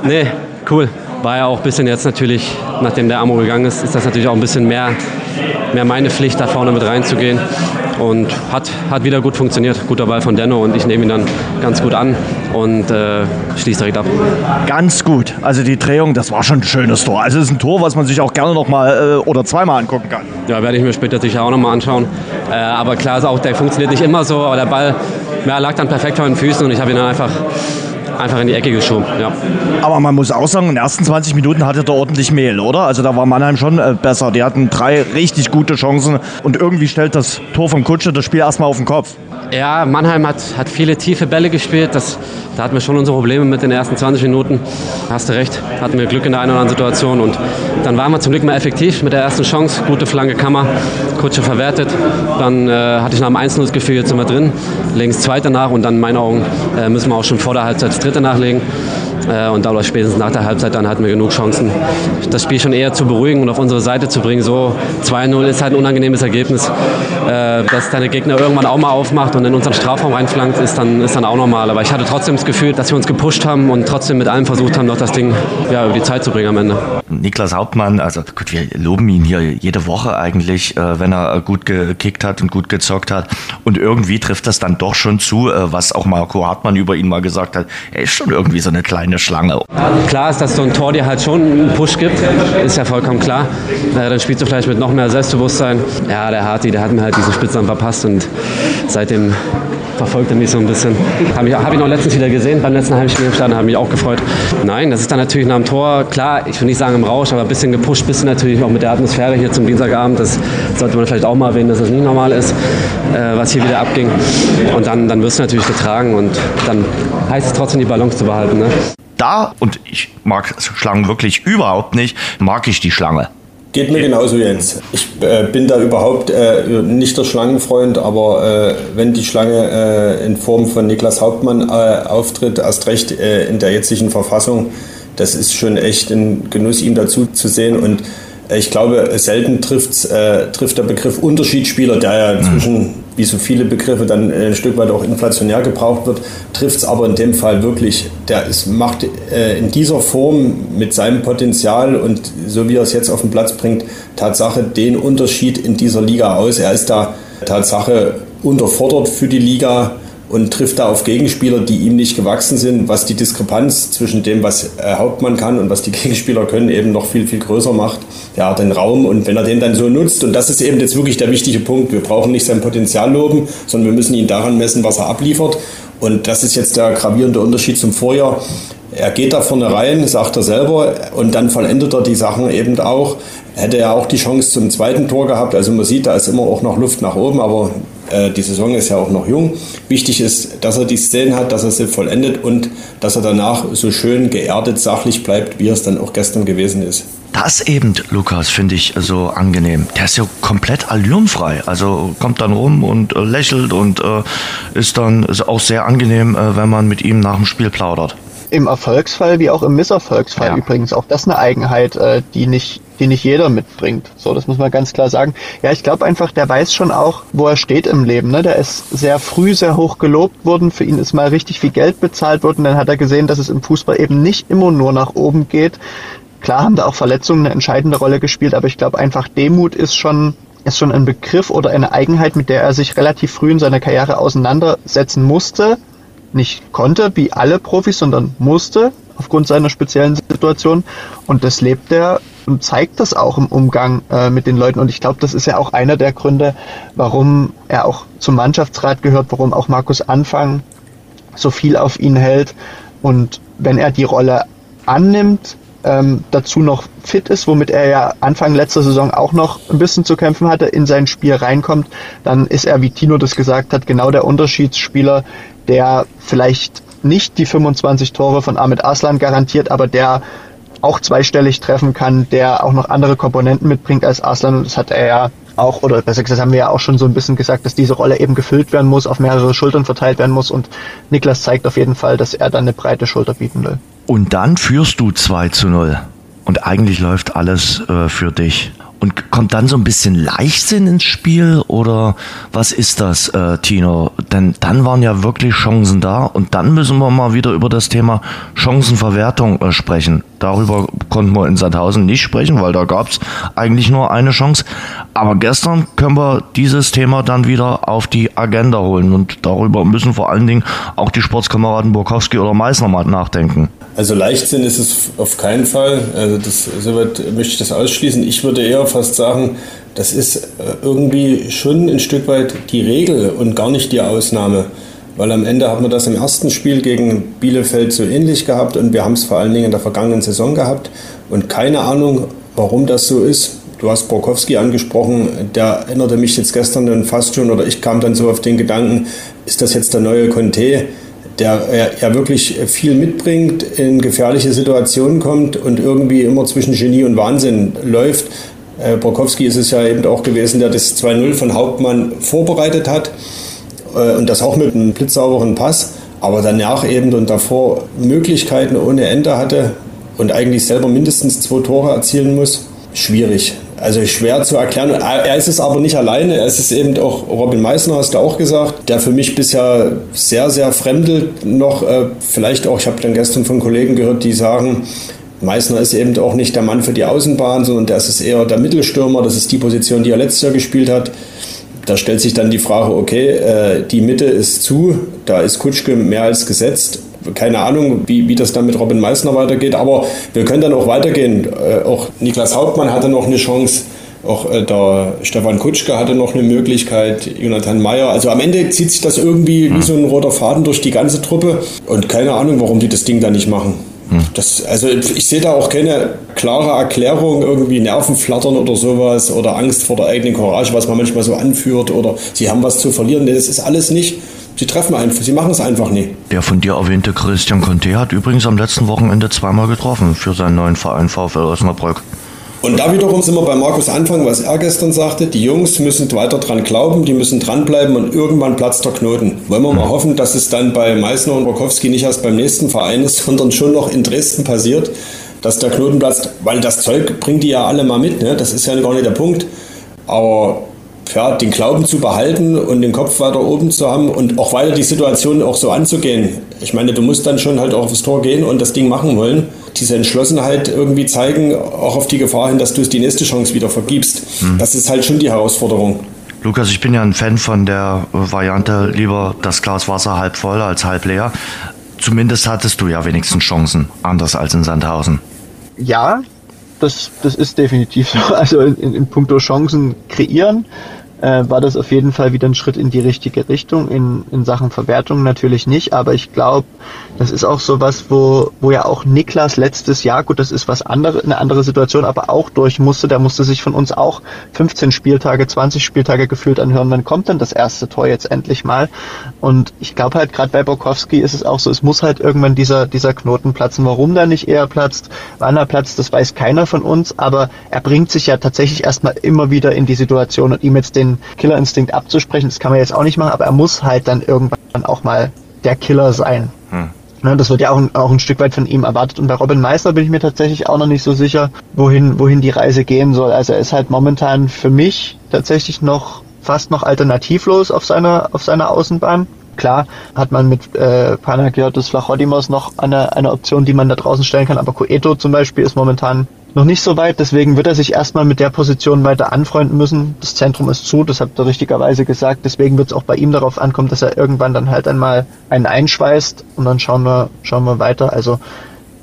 Nee, cool. war ja auch ein bisschen jetzt natürlich, nachdem der Amo gegangen ist, ist das natürlich auch ein bisschen mehr, mehr meine Pflicht, da vorne mit reinzugehen. Und hat, hat wieder gut funktioniert. Guter Ball von Denno und ich nehme ihn dann ganz gut an und äh, schließe direkt ab. Ganz gut. Also die Drehung, das war schon ein schönes Tor. Also es ist ein Tor, was man sich auch gerne noch mal äh, oder zweimal angucken kann. Ja, werde ich mir später sicher auch nochmal anschauen. Äh, aber klar ist auch, der funktioniert nicht immer so, aber der Ball ja, lag dann perfekt vor den Füßen und ich habe ihn dann einfach einfach in die Ecke geschoben. Ja. Aber man muss auch sagen, in den ersten 20 Minuten hatte er ordentlich Mehl, oder? Also da war Mannheim schon äh, besser. Die hatten drei richtig gute Chancen und irgendwie stellt das Tor vom Kutsche das Spiel erstmal auf den Kopf. Ja, Mannheim hat, hat viele tiefe Bälle gespielt. Das, da hatten wir schon unsere Probleme mit den ersten 20 Minuten. Hast du recht, hatten wir Glück in der einen oder anderen Situation. Und dann waren wir zum Glück mal effektiv mit der ersten Chance. Gute Flanke Kammer, Kutsche verwertet. Dann äh, hatte ich nach dem 1 das Gefühl, jetzt sind wir drin. Links zweite nach und dann in meinen Augen äh, müssen wir auch schon vor der Halbzeit das dritte nachlegen. Äh, und dadurch spätestens nach der Halbzeit dann hatten wir genug Chancen, das Spiel schon eher zu beruhigen und auf unsere Seite zu bringen. So 2-0 ist halt ein unangenehmes Ergebnis. Äh, dass deine Gegner irgendwann auch mal aufmacht und in unseren Strafraum reinflankt, ist dann, ist dann auch normal. Aber ich hatte trotzdem das Gefühl, dass wir uns gepusht haben und trotzdem mit allem versucht haben, noch das Ding ja, über die Zeit zu bringen am Ende. Niklas Hauptmann, also gut, wir loben ihn hier jede Woche eigentlich, äh, wenn er gut gekickt hat und gut gezockt hat. Und irgendwie trifft das dann doch schon zu, was auch Marco Hartmann über ihn mal gesagt hat. Er ist schon irgendwie so eine kleine Schlange. Klar ist, dass so ein Tor dir halt schon einen Push gibt, ist ja vollkommen klar. Dann spielst du vielleicht mit noch mehr Selbstbewusstsein. Ja, der Harti, der hat mir halt diesen Spitznamen verpasst und seitdem verfolgt er mich so ein bisschen. Habe ich, hab ich noch letztens wieder gesehen, beim letzten Heimspiel im Stadion, habe mich auch gefreut. Nein, das ist dann natürlich nach dem Tor, klar, ich will nicht sagen im Rausch, aber ein bisschen gepusht bist du natürlich auch mit der Atmosphäre hier zum Dienstagabend. Das sollte man vielleicht auch mal erwähnen, dass das nie normal ist, äh, was hier wieder abging. Und dann, dann wirst du natürlich getragen und dann heißt es trotzdem, die Balance zu behalten. Ne? Da, und ich mag Schlangen wirklich überhaupt nicht, mag ich die Schlange. Geht mir genauso, Jens. Ich äh, bin da überhaupt äh, nicht der Schlangenfreund, aber äh, wenn die Schlange äh, in Form von Niklas Hauptmann äh, auftritt, erst recht äh, in der jetzigen Verfassung, das ist schon echt ein Genuss, ihm dazu zu sehen. Und ich glaube, selten trifft, äh, trifft der Begriff Unterschiedsspieler, der ja inzwischen, wie so viele Begriffe, dann ein Stück weit auch inflationär gebraucht wird, trifft es aber in dem Fall wirklich. Der ist, macht äh, in dieser Form mit seinem Potenzial und so wie er es jetzt auf den Platz bringt, Tatsache den Unterschied in dieser Liga aus. Er ist da Tatsache unterfordert für die Liga und trifft da auf Gegenspieler, die ihm nicht gewachsen sind, was die Diskrepanz zwischen dem, was äh, Hauptmann kann und was die [laughs] Gegenspieler können, eben noch viel, viel größer macht. Ja, den Raum und wenn er den dann so nutzt, und das ist eben jetzt wirklich der wichtige Punkt, wir brauchen nicht sein Potenzial loben, sondern wir müssen ihn daran messen, was er abliefert. Und das ist jetzt der gravierende Unterschied zum Vorjahr. Er geht da vorne rein, sagt er selber, und dann vollendet er die Sachen eben auch. Hätte er auch die Chance zum zweiten Tor gehabt. Also man sieht, da ist immer auch noch Luft nach oben, aber äh, die Saison ist ja auch noch jung. Wichtig ist, dass er die Szenen hat, dass er sie vollendet und dass er danach so schön geerdet, sachlich bleibt, wie es dann auch gestern gewesen ist. Das eben, Lukas, finde ich so angenehm. Der ist ja komplett allürenfrei. Also kommt dann rum und äh, lächelt und äh, ist dann ist auch sehr angenehm, äh, wenn man mit ihm nach dem Spiel plaudert. Im Erfolgsfall wie auch im Misserfolgsfall ja. übrigens. Auch das eine Eigenheit, äh, die nicht die nicht jeder mitbringt. So, das muss man ganz klar sagen. Ja, ich glaube einfach, der weiß schon auch, wo er steht im Leben. Ne? Der ist sehr früh sehr hoch gelobt worden. Für ihn ist mal richtig viel Geld bezahlt worden. Dann hat er gesehen, dass es im Fußball eben nicht immer nur nach oben geht. Klar haben da auch Verletzungen eine entscheidende Rolle gespielt, aber ich glaube einfach Demut ist schon ist schon ein Begriff oder eine Eigenheit, mit der er sich relativ früh in seiner Karriere auseinandersetzen musste. Nicht konnte, wie alle Profis, sondern musste aufgrund seiner speziellen Situation. Und das lebt er und zeigt das auch im Umgang äh, mit den Leuten. Und ich glaube, das ist ja auch einer der Gründe, warum er auch zum Mannschaftsrat gehört, warum auch Markus Anfang so viel auf ihn hält. Und wenn er die Rolle annimmt, ähm, dazu noch fit ist, womit er ja Anfang letzter Saison auch noch ein bisschen zu kämpfen hatte, in sein Spiel reinkommt, dann ist er, wie Tino das gesagt hat, genau der Unterschiedsspieler, der vielleicht nicht die 25 Tore von Ahmed Aslan garantiert, aber der auch zweistellig treffen kann, der auch noch andere Komponenten mitbringt als Aslan. Das hat er ja auch, oder besser gesagt, haben wir ja auch schon so ein bisschen gesagt, dass diese Rolle eben gefüllt werden muss, auf mehrere Schultern verteilt werden muss. Und Niklas zeigt auf jeden Fall, dass er dann eine breite Schulter bieten will. Und dann führst du 2 zu 0. Und eigentlich läuft alles äh, für dich. Und kommt dann so ein bisschen Leichtsinn ins Spiel oder was ist das, äh, Tino? Denn dann waren ja wirklich Chancen da und dann müssen wir mal wieder über das Thema Chancenverwertung äh, sprechen. Darüber konnten wir in Sandhausen nicht sprechen, weil da gab es eigentlich nur eine Chance. Aber gestern können wir dieses Thema dann wieder auf die Agenda holen und darüber müssen vor allen Dingen auch die Sportskameraden Burkowski oder Meißner mal nachdenken. Also Leichtsinn ist es auf keinen Fall. Also das, soweit möchte ich das ausschließen. Ich würde eher fast sagen, das ist äh, irgendwie schon ein Stück weit die Regel und gar nicht die Ausnahme. Weil am Ende hat man das im ersten Spiel gegen Bielefeld so ähnlich gehabt und wir haben es vor allen Dingen in der vergangenen Saison gehabt. Und keine Ahnung, warum das so ist. Du hast Borkowski angesprochen, der erinnerte mich jetzt gestern dann fast schon, oder ich kam dann so auf den Gedanken, ist das jetzt der neue Conte? der ja wirklich viel mitbringt, in gefährliche Situationen kommt und irgendwie immer zwischen Genie und Wahnsinn läuft. Äh, Borkowski ist es ja eben auch gewesen, der das 2-0 von Hauptmann vorbereitet hat äh, und das auch mit einem blitzsauberen Pass, aber danach eben und davor Möglichkeiten ohne Ende hatte und eigentlich selber mindestens zwei Tore erzielen muss. Schwierig. Also schwer zu erklären. Er ist es aber nicht alleine. Er ist es eben auch, Robin Meissner hast du auch gesagt, der für mich bisher sehr, sehr fremdelt noch. Äh, vielleicht auch, ich habe dann gestern von Kollegen gehört, die sagen, Meissner ist eben auch nicht der Mann für die Außenbahn, sondern der ist eher der Mittelstürmer. Das ist die Position, die er letztes Jahr gespielt hat. Da stellt sich dann die Frage, okay, äh, die Mitte ist zu, da ist Kutschke mehr als gesetzt keine Ahnung, wie, wie das dann mit Robin Meissner weitergeht, aber wir können dann auch weitergehen. Äh, auch Niklas Hauptmann hatte noch eine Chance. Auch äh, der Stefan Kutschke hatte noch eine Möglichkeit, Jonathan Meyer. Also am Ende zieht sich das irgendwie wie so ein roter Faden durch die ganze Truppe. Und keine Ahnung, warum die das Ding da nicht machen. Das, also ich sehe da auch keine klare Erklärung, irgendwie Nervenflattern oder sowas oder Angst vor der eigenen Courage, was man manchmal so anführt oder sie haben was zu verlieren. Das ist alles nicht. Sie treffen einfach, sie machen es einfach nie. Der von dir erwähnte Christian Conte hat übrigens am letzten Wochenende zweimal getroffen für seinen neuen Verein VfL Osnabrück. Und da wiederum sind wir bei Markus anfangen, was er gestern sagte. Die Jungs müssen weiter dran glauben, die müssen dranbleiben und irgendwann platzt der Knoten. Wollen wir mal mhm. hoffen, dass es dann bei Meißner und Borkowski nicht erst beim nächsten Verein ist, [laughs] sondern schon noch in Dresden passiert, dass der Knoten platzt, weil das Zeug bringt die ja alle mal mit. Ne? Das ist ja gar nicht der Punkt. Aber ja, den Glauben zu behalten und den Kopf weiter oben zu haben und auch weiter die Situation auch so anzugehen. Ich meine, du musst dann schon halt auch aufs Tor gehen und das Ding machen wollen. Diese Entschlossenheit irgendwie zeigen, auch auf die Gefahr hin, dass du es die nächste Chance wieder vergibst. Hm. Das ist halt schon die Herausforderung. Lukas, ich bin ja ein Fan von der Variante lieber das Glas Wasser halb voll als halb leer. Zumindest hattest du ja wenigstens Chancen, anders als in Sandhausen. Ja, das, das ist definitiv so. [laughs] Also in, in, in puncto Chancen kreieren äh, war das auf jeden Fall wieder ein Schritt in die richtige Richtung. In, in Sachen Verwertung natürlich nicht, aber ich glaube, das ist auch so was, wo, wo ja auch Niklas letztes Jahr, gut, das ist was andere, eine andere Situation, aber auch durch musste, der musste sich von uns auch 15 Spieltage, 20 Spieltage gefühlt anhören, wann kommt denn das erste Tor jetzt endlich mal? Und ich glaube halt, gerade bei Borkowski ist es auch so, es muss halt irgendwann dieser, dieser Knoten platzen. Warum der nicht eher platzt, wann er platzt, das weiß keiner von uns, aber er bringt sich ja tatsächlich erstmal immer wieder in die Situation und ihm jetzt den Killerinstinkt abzusprechen, das kann man jetzt auch nicht machen, aber er muss halt dann irgendwann auch mal der Killer sein. Hm. Ne, das wird ja auch ein, auch ein Stück weit von ihm erwartet. Und bei Robin Meister bin ich mir tatsächlich auch noch nicht so sicher, wohin, wohin die Reise gehen soll. Also er ist halt momentan für mich tatsächlich noch fast noch alternativlos auf seiner, auf seiner Außenbahn. Klar hat man mit äh, Panagiotis Flachodimos noch eine, eine Option, die man da draußen stellen kann, aber Coeto zum Beispiel ist momentan noch nicht so weit, deswegen wird er sich erstmal mit der Position weiter anfreunden müssen. Das Zentrum ist zu, das habt ihr richtigerweise gesagt, deswegen wird es auch bei ihm darauf ankommen, dass er irgendwann dann halt einmal einen einschweißt und dann schauen wir, schauen wir weiter. Also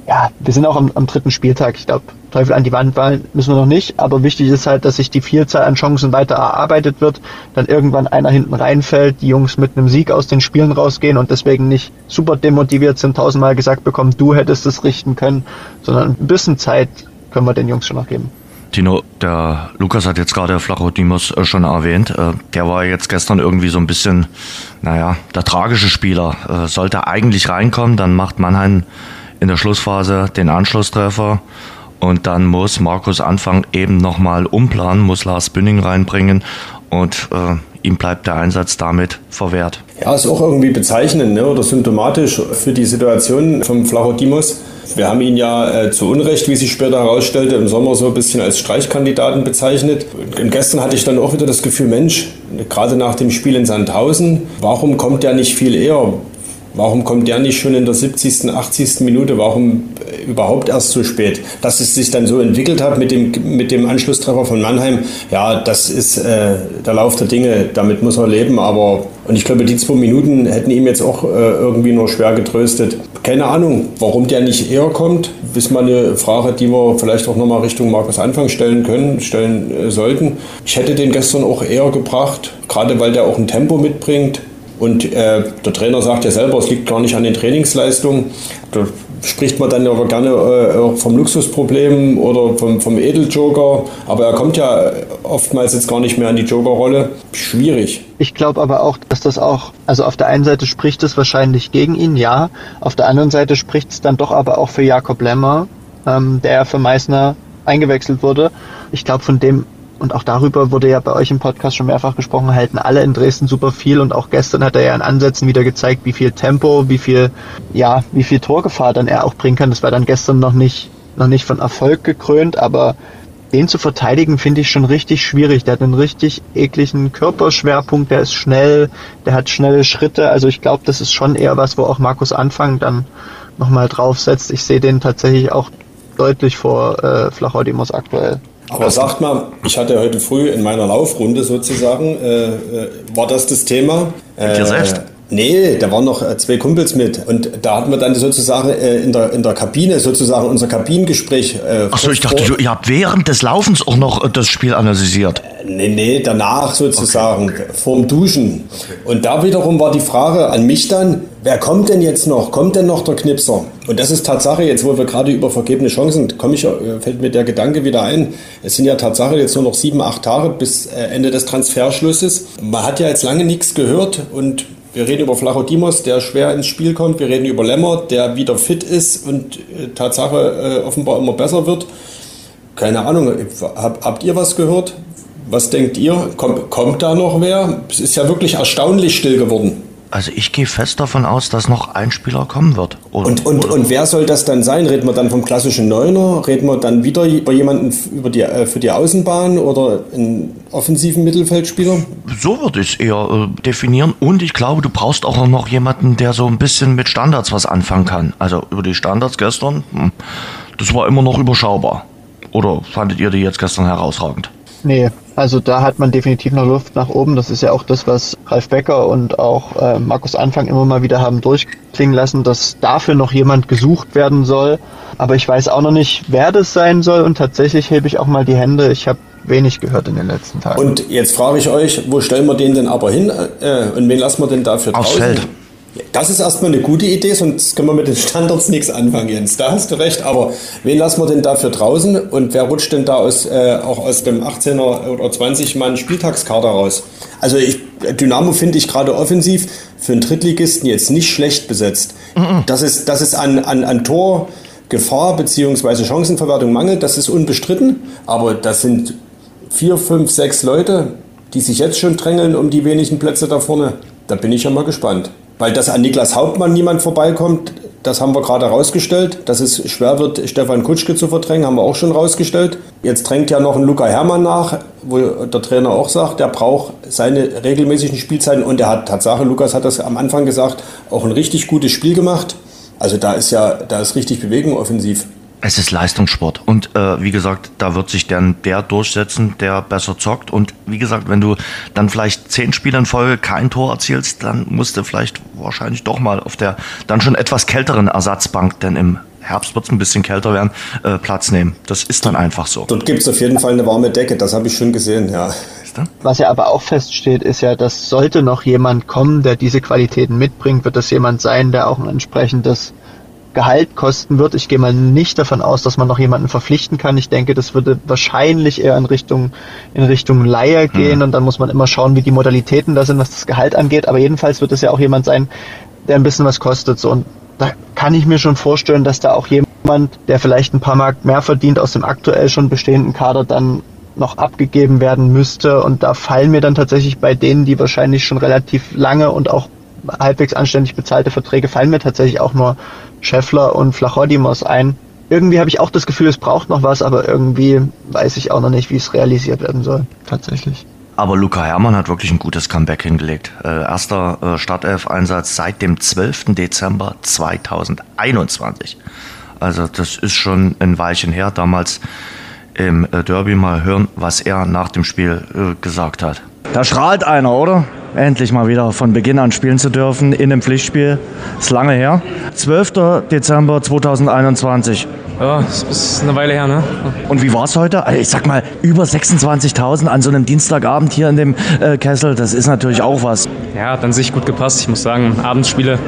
ja, wir sind auch am, am dritten Spieltag. Ich glaube, Teufel an die Wand fallen müssen wir noch nicht, aber wichtig ist halt, dass sich die Vielzahl an Chancen weiter erarbeitet wird, dann irgendwann einer hinten reinfällt, die Jungs mit einem Sieg aus den Spielen rausgehen und deswegen nicht super demotiviert sind, tausendmal gesagt bekommen, du hättest es richten können, sondern ein bisschen Zeit können wir den Jungs schon noch geben. Tino, der Lukas hat jetzt gerade Flachodimos äh, schon erwähnt. Äh, der war jetzt gestern irgendwie so ein bisschen, naja, der tragische Spieler. Äh, sollte eigentlich reinkommen, dann macht Mannheim in der Schlussphase den Anschlusstreffer und dann muss Markus Anfang eben nochmal umplanen, muss Lars Bünning reinbringen und ihm bleibt der Einsatz damit verwehrt. Ja, ist auch irgendwie bezeichnend ne, oder symptomatisch für die Situation vom Flachodimos. Wir haben ihn ja äh, zu Unrecht, wie sich später herausstellte, im Sommer so ein bisschen als Streichkandidaten bezeichnet. Und gestern hatte ich dann auch wieder das Gefühl, Mensch, gerade nach dem Spiel in Sandhausen, warum kommt der nicht viel eher? Warum kommt der nicht schon in der 70., 80. Minute? Warum äh, überhaupt erst so spät? Dass es sich dann so entwickelt hat mit dem, mit dem Anschlusstreffer von Mannheim, ja, das ist äh, der Lauf der Dinge. Damit muss er leben. Aber, und ich glaube, die zwei Minuten hätten ihm jetzt auch äh, irgendwie nur schwer getröstet. Keine Ahnung, warum der nicht eher kommt. Ist mal eine Frage, die wir vielleicht auch nochmal Richtung Markus Anfang stellen können, stellen äh, sollten. Ich hätte den gestern auch eher gebracht, gerade weil der auch ein Tempo mitbringt. Und äh, der Trainer sagt ja selber, es liegt gar nicht an den Trainingsleistungen. Da spricht man dann aber gerne äh, vom Luxusproblem oder vom, vom Edeljoker. Aber er kommt ja oftmals jetzt gar nicht mehr an die Jokerrolle. Schwierig. Ich glaube aber auch, dass das auch, also auf der einen Seite spricht es wahrscheinlich gegen ihn, ja. Auf der anderen Seite spricht es dann doch aber auch für Jakob Lemmer, ähm, der für Meißner eingewechselt wurde. Ich glaube, von dem und auch darüber wurde ja bei euch im Podcast schon mehrfach gesprochen, halten alle in Dresden super viel und auch gestern hat er ja in Ansätzen wieder gezeigt, wie viel Tempo, wie viel, ja, wie viel Torgefahr dann er auch bringen kann. Das war dann gestern noch nicht, noch nicht von Erfolg gekrönt, aber den zu verteidigen finde ich schon richtig schwierig. Der hat einen richtig ekligen Körperschwerpunkt, der ist schnell, der hat schnelle Schritte. Also ich glaube, das ist schon eher was, wo auch Markus Anfang dann nochmal draufsetzt. Ich sehe den tatsächlich auch deutlich vor äh, Flachodimos aktuell. Aber sagt mal, ich hatte heute früh in meiner Laufrunde sozusagen, äh, äh, war das das Thema? Mit dir selbst? Nee, da waren noch äh, zwei Kumpels mit. Und da hatten wir dann sozusagen äh, in, der, in der Kabine sozusagen unser Kabinengespräch. Äh, Achso, ich dachte, ihr habt während des Laufens auch noch äh, das Spiel analysiert. Nee, nee, danach sozusagen, okay. vorm Duschen. Und da wiederum war die Frage an mich dann, wer kommt denn jetzt noch? Kommt denn noch der Knipser? Und das ist Tatsache, jetzt wo wir gerade über vergebene Chancen, komme ich, fällt mir der Gedanke wieder ein. Es sind ja Tatsache jetzt nur noch sieben, acht Tage bis Ende des Transferschlusses. Man hat ja jetzt lange nichts gehört und wir reden über Flachodimos, der schwer ins Spiel kommt. Wir reden über Lemmer, der wieder fit ist und äh, Tatsache äh, offenbar immer besser wird. Keine Ahnung, hab, habt ihr was gehört? Was denkt ihr? Komm, kommt da noch wer? Es ist ja wirklich erstaunlich still geworden. Also ich gehe fest davon aus, dass noch ein Spieler kommen wird. Oder, und, und, oder? und wer soll das dann sein? Reden wir dann vom klassischen Neuner? Reden wir dann wieder über jemanden über die, äh, für die Außenbahn oder einen offensiven Mittelfeldspieler? So würde ich es eher äh, definieren. Und ich glaube, du brauchst auch noch jemanden, der so ein bisschen mit Standards was anfangen kann. Also über die Standards gestern, hm, das war immer noch überschaubar. Oder fandet ihr die jetzt gestern herausragend? Nee, also da hat man definitiv noch Luft nach oben. Das ist ja auch das, was Ralf Becker und auch äh, Markus Anfang immer mal wieder haben durchklingen lassen, dass dafür noch jemand gesucht werden soll. Aber ich weiß auch noch nicht, wer das sein soll. Und tatsächlich hebe ich auch mal die Hände. Ich habe wenig gehört in den letzten Tagen. Und jetzt frage ich euch, wo stellen wir den denn aber hin? Äh, und wen lassen wir denn dafür Aufs draußen? Feld. Das ist erstmal eine gute Idee, sonst können wir mit den Standards [laughs] nichts anfangen, Jens. Da hast du recht. Aber wen lassen wir denn dafür draußen und wer rutscht denn da aus, äh, auch aus dem 18er oder 20 Mann Spieltagskader raus? Also ich, Dynamo finde ich gerade offensiv für einen Drittligisten jetzt nicht schlecht besetzt. Mhm. Das ist, das ist an, an, an Torgefahr bzw. Chancenverwertung mangelt, das ist unbestritten. Aber das sind vier, fünf, sechs Leute, die sich jetzt schon drängeln um die wenigen Plätze da vorne. Da bin ich ja mal gespannt. Weil dass an Niklas Hauptmann niemand vorbeikommt, das haben wir gerade rausgestellt. Dass es schwer wird, Stefan Kutschke zu verdrängen, haben wir auch schon rausgestellt. Jetzt drängt ja noch ein Luca Hermann nach, wo der Trainer auch sagt, der braucht seine regelmäßigen Spielzeiten und er hat Tatsache, Lukas hat das am Anfang gesagt, auch ein richtig gutes Spiel gemacht. Also da ist ja, da ist richtig Bewegung offensiv. Es ist Leistungssport und äh, wie gesagt, da wird sich dann der durchsetzen, der besser zockt. Und wie gesagt, wenn du dann vielleicht zehn Spiele in Folge kein Tor erzielst, dann musst du vielleicht wahrscheinlich doch mal auf der dann schon etwas kälteren Ersatzbank, denn im Herbst wird es ein bisschen kälter werden, äh, Platz nehmen. Das ist dann einfach so. Dort gibt es auf jeden Fall eine warme Decke, das habe ich schon gesehen, ja. Was ja aber auch feststeht, ist ja, dass sollte noch jemand kommen, der diese Qualitäten mitbringt, wird das jemand sein, der auch ein entsprechendes Gehalt kosten wird. Ich gehe mal nicht davon aus, dass man noch jemanden verpflichten kann. Ich denke, das würde wahrscheinlich eher in Richtung, in Richtung Leihe gehen mhm. und dann muss man immer schauen, wie die Modalitäten da sind, was das Gehalt angeht. Aber jedenfalls wird es ja auch jemand sein, der ein bisschen was kostet. So. Und da kann ich mir schon vorstellen, dass da auch jemand, der vielleicht ein paar Mark mehr verdient, aus dem aktuell schon bestehenden Kader dann noch abgegeben werden müsste. Und da fallen mir dann tatsächlich bei denen, die wahrscheinlich schon relativ lange und auch halbwegs anständig bezahlte Verträge, fallen mir tatsächlich auch nur Scheffler und Flachodimos ein. Irgendwie habe ich auch das Gefühl, es braucht noch was, aber irgendwie weiß ich auch noch nicht, wie es realisiert werden soll. Tatsächlich. Aber Luca Herrmann hat wirklich ein gutes Comeback hingelegt. Äh, erster äh, Startelf-Einsatz seit dem 12. Dezember 2021. Also das ist schon ein Weilchen her. Damals im äh, Derby mal hören, was er nach dem Spiel äh, gesagt hat. Da strahlt einer, oder? Endlich mal wieder von Beginn an spielen zu dürfen in einem Pflichtspiel. Ist lange her. 12. Dezember 2021. Ja, das ist eine Weile her, ne? Und wie war es heute? Also ich sag mal, über 26.000 an so einem Dienstagabend hier in dem äh, Kessel, das ist natürlich auch was. Ja, hat an sich gut gepasst. Ich muss sagen, Abendspiele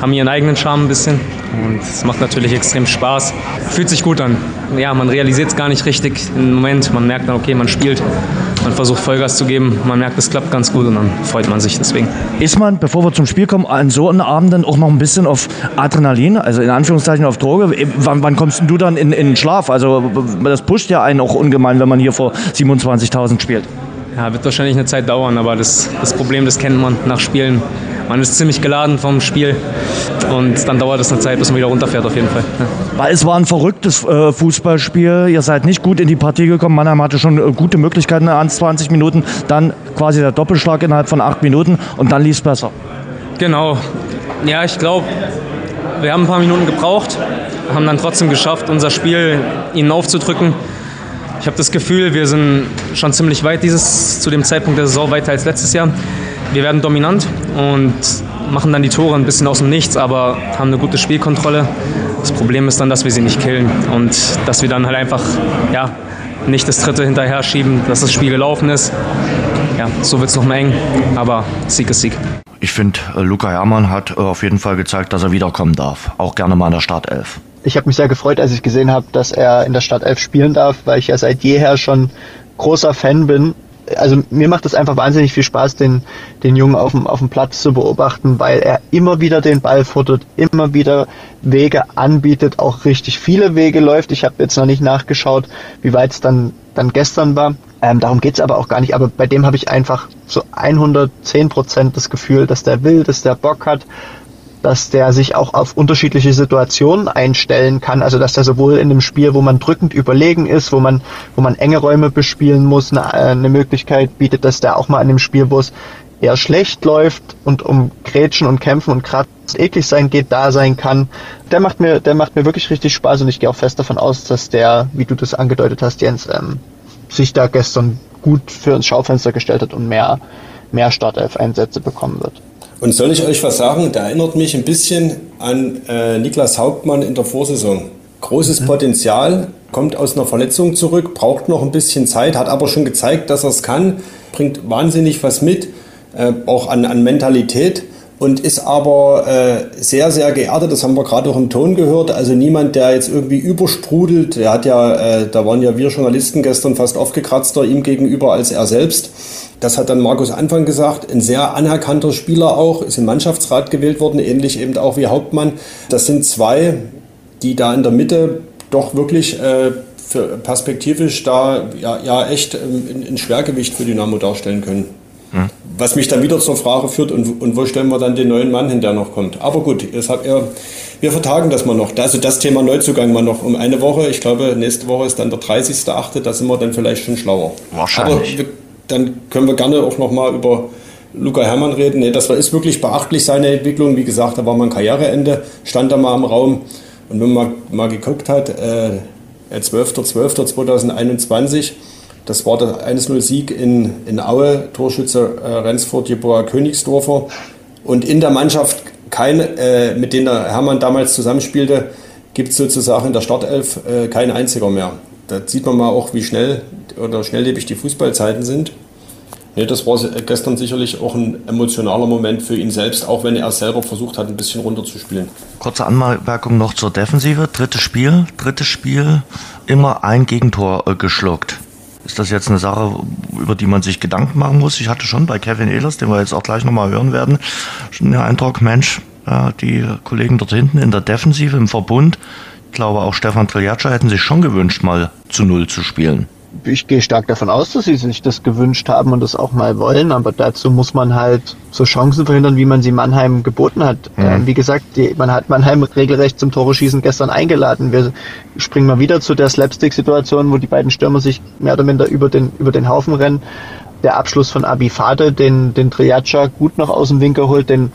haben ihren eigenen Charme ein bisschen und es macht natürlich extrem Spaß. Fühlt sich gut an. Ja, man realisiert es gar nicht richtig im Moment. Man merkt dann, okay, man spielt, man versucht Vollgas zu geben, man merkt, es klappt ganz gut und dann freut man sich deswegen. Ist man, bevor wir zum Spiel kommen, an so einem Abend dann auch noch ein bisschen auf Adrenalin, also in Anführungszeichen auf Droge? Wann, wann kommst du dann in, in den Schlaf? Also das pusht ja einen auch ungemein, wenn man hier vor 27.000 spielt. Ja, wird wahrscheinlich eine Zeit dauern, aber das, das Problem, das kennt man nach Spielen. Man ist ziemlich geladen vom Spiel und dann dauert es eine Zeit, bis man wieder runterfährt auf jeden Fall. Ja. Weil es war ein verrücktes äh, Fußballspiel. Ihr seid nicht gut in die Partie gekommen. Mannheim hatte schon äh, gute Möglichkeiten an 20 Minuten. Dann quasi der Doppelschlag innerhalb von acht Minuten und dann lief es besser. Genau. Ja, ich glaube, wir haben ein paar Minuten gebraucht, haben dann trotzdem geschafft, unser Spiel ihnen aufzudrücken. Ich habe das Gefühl, wir sind schon ziemlich weit dieses, zu dem Zeitpunkt der Saison, weiter als letztes Jahr. Wir werden dominant und machen dann die Tore ein bisschen aus dem Nichts, aber haben eine gute Spielkontrolle. Das Problem ist dann, dass wir sie nicht killen und dass wir dann halt einfach ja, nicht das dritte hinterher schieben, dass das Spiel gelaufen ist. Ja, so wird es noch mal eng, aber Sieg ist Sieg. Ich finde, äh, Luca Herrmann hat äh, auf jeden Fall gezeigt, dass er wiederkommen darf. Auch gerne mal in der Startelf ich habe mich sehr gefreut, als ich gesehen habe, dass er in der Startelf spielen darf, weil ich ja seit jeher schon großer Fan bin. Also mir macht es einfach wahnsinnig viel Spaß, den, den Jungen auf dem, auf dem Platz zu beobachten, weil er immer wieder den Ball futtert, immer wieder Wege anbietet, auch richtig viele Wege läuft. Ich habe jetzt noch nicht nachgeschaut, wie weit es dann, dann gestern war. Ähm, darum geht's aber auch gar nicht. Aber bei dem habe ich einfach so 110 Prozent das Gefühl, dass der will, dass der Bock hat, dass der sich auch auf unterschiedliche Situationen einstellen kann. Also dass der sowohl in einem Spiel, wo man drückend überlegen ist, wo man, wo man enge Räume bespielen muss, eine, eine Möglichkeit bietet, dass der auch mal in einem Spiel, wo es eher schlecht läuft und um Grätschen und Kämpfen und Kratzen eklig sein geht, da sein kann. Der macht mir, der macht mir wirklich richtig Spaß und ich gehe auch fest davon aus, dass der, wie du das angedeutet hast, Jens, ähm, sich da gestern gut für ins Schaufenster gestellt hat und mehr, mehr Startelf-Einsätze bekommen wird. Und soll ich euch was sagen? Der erinnert mich ein bisschen an äh, Niklas Hauptmann in der Vorsaison. Großes mhm. Potenzial, kommt aus einer Verletzung zurück, braucht noch ein bisschen Zeit, hat aber schon gezeigt, dass er es kann, bringt wahnsinnig was mit, äh, auch an, an Mentalität und ist aber äh, sehr, sehr geerdet. Das haben wir gerade auch im Ton gehört. Also niemand, der jetzt irgendwie übersprudelt. Der hat ja, äh, da waren ja wir Journalisten gestern fast aufgekratzter ihm gegenüber als er selbst. Das hat dann Markus Anfang gesagt, ein sehr anerkannter Spieler auch, ist im Mannschaftsrat gewählt worden, ähnlich eben auch wie Hauptmann. Das sind zwei, die da in der Mitte doch wirklich äh, perspektivisch da ja, ja echt ähm, ein Schwergewicht für Dynamo darstellen können. Hm. Was mich dann wieder zur Frage führt, und, und wo stellen wir dann den neuen Mann hin, der noch kommt. Aber gut, deshalb, ja, wir vertagen das mal noch. Also das Thema Neuzugang mal noch um eine Woche. Ich glaube, nächste Woche ist dann der 30.8., da sind wir dann vielleicht schon schlauer. Wahrscheinlich. Aber wir, dann können wir gerne auch noch mal über Luca Herrmann reden. Nee, das war, ist wirklich beachtlich, seine Entwicklung. Wie gesagt, da war mal ein Karriereende, stand da mal im Raum. Und wenn man mal, mal geguckt hat, äh, 12.12.2021, das war der 1-0-Sieg in, in Aue, Torschütze äh, Rensford, Jeboa Königsdorfer. Und in der Mannschaft, kein, äh, mit denen Hermann damals zusammenspielte, gibt es sozusagen in der Startelf äh, kein einziger mehr. Da sieht man mal auch, wie schnell oder schnelllebig die Fußballzeiten sind. Nee, das war gestern sicherlich auch ein emotionaler Moment für ihn selbst, auch wenn er selber versucht hat, ein bisschen runterzuspielen. Kurze Anmerkung noch zur Defensive. Drittes Spiel, drittes Spiel, immer ein Gegentor äh, geschluckt. Ist das jetzt eine Sache, über die man sich Gedanken machen muss? Ich hatte schon bei Kevin Ehlers, den wir jetzt auch gleich nochmal hören werden, schon den Eindruck, Mensch, die Kollegen dort hinten in der Defensive im Verbund, ich glaube auch Stefan Triljatscha hätten sich schon gewünscht, mal zu Null zu spielen. Ich gehe stark davon aus, dass sie sich das gewünscht haben und das auch mal wollen, aber dazu muss man halt so Chancen verhindern, wie man sie Mannheim geboten hat. Mhm. Ähm, wie gesagt, die, man hat Mannheim regelrecht zum Tore schießen gestern eingeladen. Wir springen mal wieder zu der Slapstick-Situation, wo die beiden Stürmer sich mehr oder minder über den, über den Haufen rennen. Der Abschluss von Abifade, den, den Triaca gut noch aus dem Winkel holt, den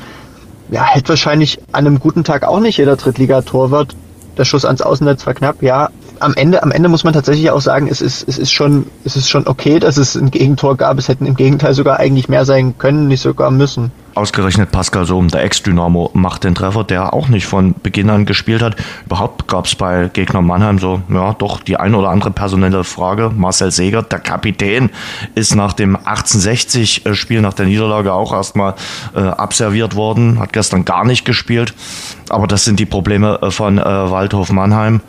ja, hätte wahrscheinlich an einem guten Tag auch nicht jeder Drittligatorwart. Der Schuss ans Außennetz war knapp, ja, am Ende, am Ende muss man tatsächlich auch sagen, es ist, es ist schon, es ist schon okay, dass es ein Gegentor gab. Es hätten im Gegenteil sogar eigentlich mehr sein können, nicht sogar müssen. Ausgerechnet Pascal Sohm, der Ex-Dynamo, macht den Treffer, der auch nicht von Beginn an gespielt hat. Überhaupt gab es bei Gegner Mannheim so, ja, doch die eine oder andere personelle Frage. Marcel Seger, der Kapitän, ist nach dem 1860-Spiel, nach der Niederlage auch erstmal äh, abserviert worden, hat gestern gar nicht gespielt. Aber das sind die Probleme äh, von äh, Waldhof Mannheim.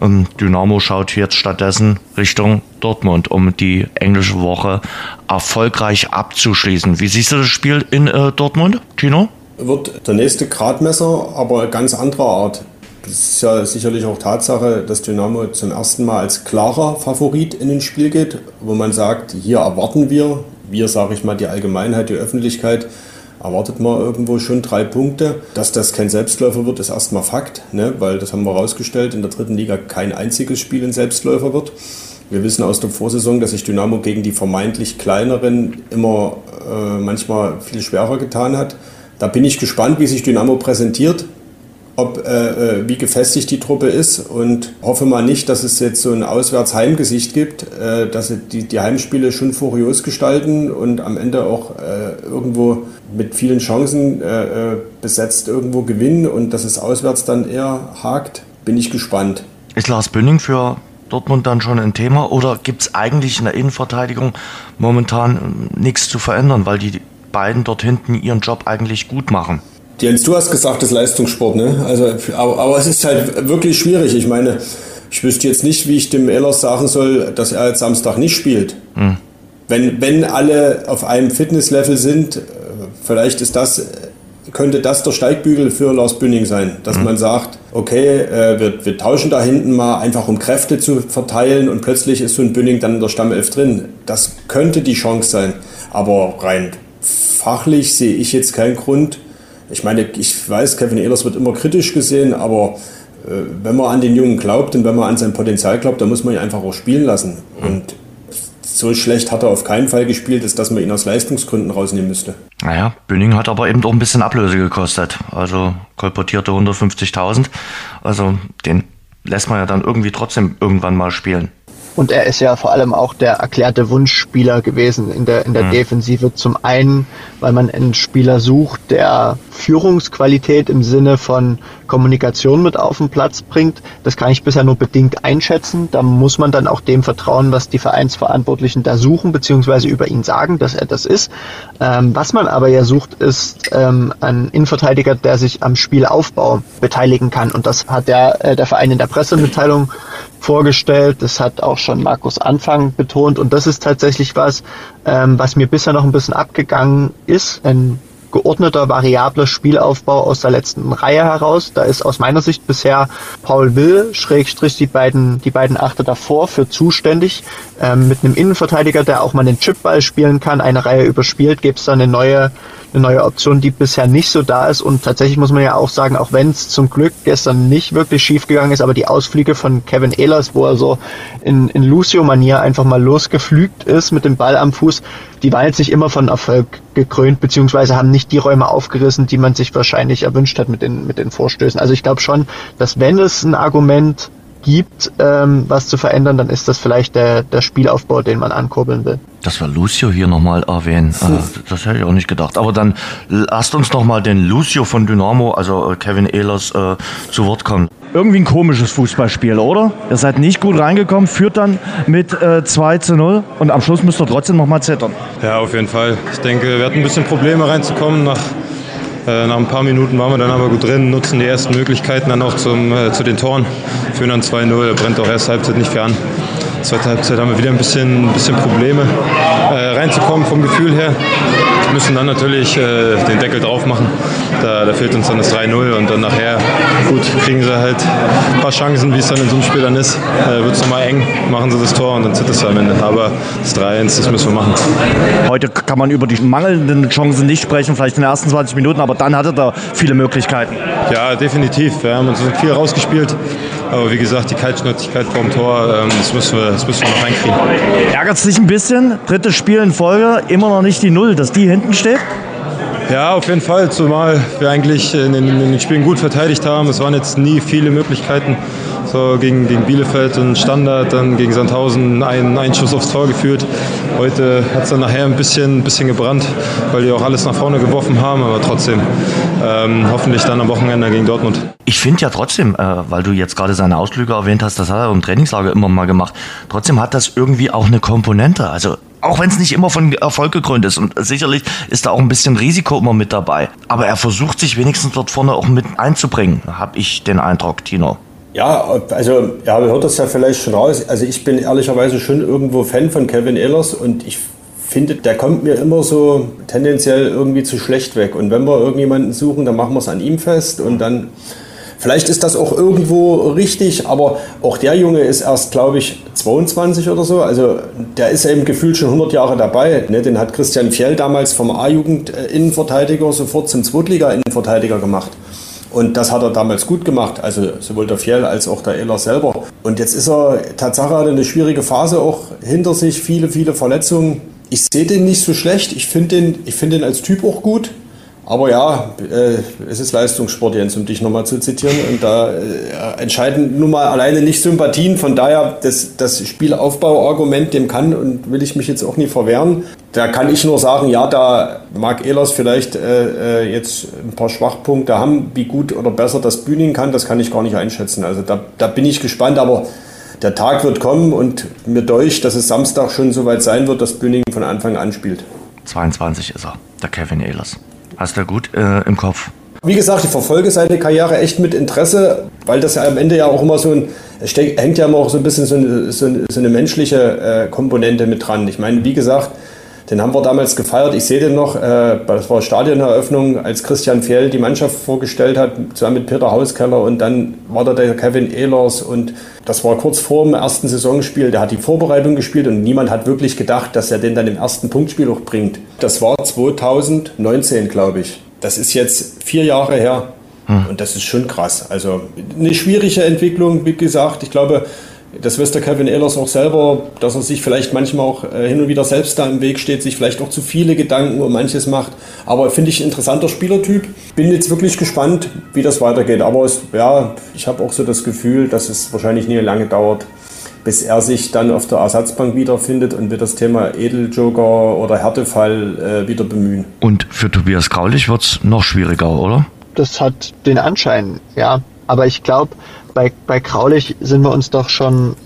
Ähm, Dynamo schaut jetzt stattdessen Richtung Dortmund, um die englische Woche erfolgreich abzuschließen. Wie siehst du das Spiel in äh, Dortmund, Tino? Wird der nächste Gradmesser, aber ganz anderer Art. Das ist ja sicherlich auch Tatsache, dass Dynamo zum ersten Mal als klarer Favorit in ein Spiel geht, wo man sagt, hier erwarten wir, wir sage ich mal die Allgemeinheit, die Öffentlichkeit, erwartet man irgendwo schon drei Punkte. Dass das kein Selbstläufer wird, ist erstmal Fakt, ne? weil das haben wir herausgestellt, in der dritten Liga kein einziges Spiel ein Selbstläufer wird. Wir wissen aus der Vorsaison, dass sich Dynamo gegen die vermeintlich kleineren immer äh, manchmal viel schwerer getan hat. Da bin ich gespannt, wie sich Dynamo präsentiert ob, äh, äh, wie gefestigt die Truppe ist und hoffe mal nicht, dass es jetzt so ein Auswärts-Heimgesicht gibt, äh, dass sie die, die Heimspiele schon furios gestalten und am Ende auch äh, irgendwo mit vielen Chancen äh, besetzt irgendwo gewinnen und dass es auswärts dann eher hakt, bin ich gespannt. Ist Lars Bünning für Dortmund dann schon ein Thema oder gibt es eigentlich in der Innenverteidigung momentan nichts zu verändern, weil die beiden dort hinten ihren Job eigentlich gut machen? Jens, du hast gesagt, das ist Leistungssport, ne? Also, aber, aber es ist halt wirklich schwierig. Ich meine, ich wüsste jetzt nicht, wie ich dem Ehlers sagen soll, dass er jetzt Samstag nicht spielt. Hm. Wenn, wenn alle auf einem Fitnesslevel sind, äh, vielleicht ist das, könnte das der Steigbügel für Lars Bünning sein, dass hm. man sagt, okay, äh, wir, wir tauschen da hinten mal einfach, um Kräfte zu verteilen und plötzlich ist so ein Bünning dann in der Stammelf drin. Das könnte die Chance sein. Aber rein fachlich sehe ich jetzt keinen Grund, ich meine, ich weiß, Kevin Ehlers wird immer kritisch gesehen, aber äh, wenn man an den Jungen glaubt und wenn man an sein Potenzial glaubt, dann muss man ihn einfach auch spielen lassen. Und so schlecht hat er auf keinen Fall gespielt, ist, dass man ihn aus Leistungsgründen rausnehmen müsste. Naja, Bühning hat aber eben auch ein bisschen Ablöse gekostet. Also kolportierte 150.000. Also den lässt man ja dann irgendwie trotzdem irgendwann mal spielen. Und er ist ja vor allem auch der erklärte Wunschspieler gewesen in der, in der mhm. Defensive. Zum einen, weil man einen Spieler sucht, der Führungsqualität im Sinne von Kommunikation mit auf den Platz bringt. Das kann ich bisher nur bedingt einschätzen. Da muss man dann auch dem vertrauen, was die Vereinsverantwortlichen da suchen, beziehungsweise über ihn sagen, dass er das ist. Ähm, was man aber ja sucht, ist ähm, ein Innenverteidiger, der sich am Spielaufbau beteiligen kann. Und das hat der, äh, der Verein in der Pressemitteilung vorgestellt. Das hat auch schon Markus Anfang betont. Und das ist tatsächlich was, ähm, was mir bisher noch ein bisschen abgegangen ist. Ein geordneter, variabler Spielaufbau aus der letzten Reihe heraus. Da ist aus meiner Sicht bisher Paul Will, Schrägstrich, die beiden, die beiden Achter davor für zuständig. Ähm, mit einem Innenverteidiger, der auch mal den Chipball spielen kann, eine Reihe überspielt, gibt es dann eine neue eine neue Option, die bisher nicht so da ist. Und tatsächlich muss man ja auch sagen, auch wenn es zum Glück gestern nicht wirklich schief gegangen ist, aber die Ausflüge von Kevin Ehlers, wo er so in, in Lucio-Manier einfach mal losgeflügt ist mit dem Ball am Fuß, die waren jetzt nicht immer von Erfolg gekrönt, beziehungsweise haben nicht die Räume aufgerissen, die man sich wahrscheinlich erwünscht hat mit den, mit den Vorstößen. Also ich glaube schon, dass wenn es ein Argument gibt, ähm, was zu verändern, dann ist das vielleicht der, der Spielaufbau, den man ankurbeln will. Dass wir Lucio hier nochmal erwähnen, [laughs] äh, das hätte ich auch nicht gedacht. Aber dann lasst uns nochmal den Lucio von Dynamo, also äh, Kevin Ehlers, äh, zu Wort kommen. Irgendwie ein komisches Fußballspiel, oder? Ihr seid nicht gut reingekommen, führt dann mit äh, 2 zu 0 und am Schluss müsst ihr trotzdem nochmal zittern. Ja, auf jeden Fall. Ich denke, wir hatten ein bisschen Probleme reinzukommen nach äh, nach ein paar Minuten waren wir dann aber gut drin, nutzen die ersten Möglichkeiten dann auch zum, äh, zu den Toren, führen dann 2-0, brennt auch erste Halbzeit nicht viel an. Zweite Halbzeit haben wir wieder ein bisschen, bisschen Probleme äh, reinzukommen vom Gefühl her. müssen dann natürlich äh, den Deckel drauf machen. Da, da fehlt uns dann das 3-0 und dann nachher, gut, kriegen sie halt ein paar Chancen, wie es dann in so einem Spiel dann ist. Äh, Wird es nochmal eng, machen sie das Tor und dann zittert es am Ende. Aber das 3-1, das müssen wir machen. Heute kann man über die mangelnden Chancen nicht sprechen, vielleicht in den ersten 20 Minuten, aber dann hatte er viele Möglichkeiten. Ja, definitiv. Wir haben uns viel rausgespielt. Aber wie gesagt, die Kaltschnäuzigkeit vorm Tor, ähm, das, müssen wir, das müssen wir noch reinkriegen. Ärgert es dich ein bisschen? Drittes Spiel in Folge, immer noch nicht die Null, dass die hinten steht? Ja, auf jeden Fall, zumal wir eigentlich in den, in den Spielen gut verteidigt haben. Es waren jetzt nie viele Möglichkeiten. So gegen, gegen Bielefeld und Standard, dann gegen Sandhausen einen Einschuss aufs Tor geführt. Heute hat es dann nachher ein bisschen, bisschen gebrannt, weil die auch alles nach vorne geworfen haben, aber trotzdem ähm, hoffentlich dann am Wochenende gegen Dortmund. Ich finde ja trotzdem, äh, weil du jetzt gerade seine Ausflüge erwähnt hast, das hat er im Trainingslager immer mal gemacht. Trotzdem hat das irgendwie auch eine Komponente. Also auch wenn es nicht immer von Erfolg gekrönt ist. Und sicherlich ist da auch ein bisschen Risiko immer mit dabei. Aber er versucht sich wenigstens dort vorne auch mit einzubringen, habe ich den Eindruck, Tino. Ja, also ja, man hört das ja vielleicht schon raus. Also ich bin ehrlicherweise schon irgendwo Fan von Kevin Ehlers und ich finde, der kommt mir immer so tendenziell irgendwie zu schlecht weg. Und wenn wir irgendjemanden suchen, dann machen wir es an ihm fest und dann Vielleicht ist das auch irgendwo richtig, aber auch der Junge ist erst, glaube ich, 22 oder so. Also der ist eben gefühlt schon 100 Jahre dabei. Ne? Den hat Christian Fjell damals vom A-Jugend-Innenverteidiger sofort zum Zweitliga-Innenverteidiger gemacht. Und das hat er damals gut gemacht, also sowohl der Fjell als auch der Ehler selber. Und jetzt ist er, Tatsache hat eine schwierige Phase auch hinter sich, viele, viele Verletzungen. Ich sehe den nicht so schlecht, ich finde den, find den als Typ auch gut. Aber ja, äh, es ist Leistungssport, Jens, um dich nochmal zu zitieren. Und da äh, entscheiden nun mal alleine nicht Sympathien. Von daher, das, das Spielaufbauargument, dem kann und will ich mich jetzt auch nie verwehren. Da kann ich nur sagen, ja, da mag Ehlers vielleicht äh, äh, jetzt ein paar Schwachpunkte haben. Wie gut oder besser das Bühnen kann, das kann ich gar nicht einschätzen. Also da, da bin ich gespannt, aber der Tag wird kommen und mir durch, dass es Samstag schon soweit sein wird, dass Bühning von Anfang an spielt. 22 ist er, der Kevin Ehlers. Hast du gut äh, im Kopf. Wie gesagt, ich verfolge seine Karriere echt mit Interesse, weil das ja am Ende ja auch immer so ein, es hängt ja immer auch so ein bisschen so eine, so eine, so eine menschliche äh, Komponente mit dran. Ich meine, wie gesagt, den haben wir damals gefeiert. Ich sehe den noch, äh, das war Stadioneröffnung, als Christian Fjell die Mannschaft vorgestellt hat, zusammen mit Peter Hauskeller und dann war da der Kevin Ehlers und das war kurz vor dem ersten Saisonspiel. Der hat die Vorbereitung gespielt und niemand hat wirklich gedacht, dass er den dann im ersten Punktspiel auch bringt. Das war 2019, glaube ich. Das ist jetzt vier Jahre her. Hm. Und das ist schon krass. Also eine schwierige Entwicklung, wie gesagt. Ich glaube, das weiß der Kevin Ehlers auch selber, dass er sich vielleicht manchmal auch äh, hin und wieder selbst da im Weg steht, sich vielleicht auch zu viele Gedanken um manches macht. Aber finde ich ein interessanter Spielertyp. Bin jetzt wirklich gespannt, wie das weitergeht. Aber es, ja, ich habe auch so das Gefühl, dass es wahrscheinlich nie lange dauert, bis er sich dann auf der Ersatzbank wiederfindet und wir das Thema Edeljoker oder Härtefall äh, wieder bemühen. Und für Tobias Graulich wird es noch schwieriger, oder? Das hat den Anschein, ja. Aber ich glaube, bei, bei Kraulich sind wir uns doch schon,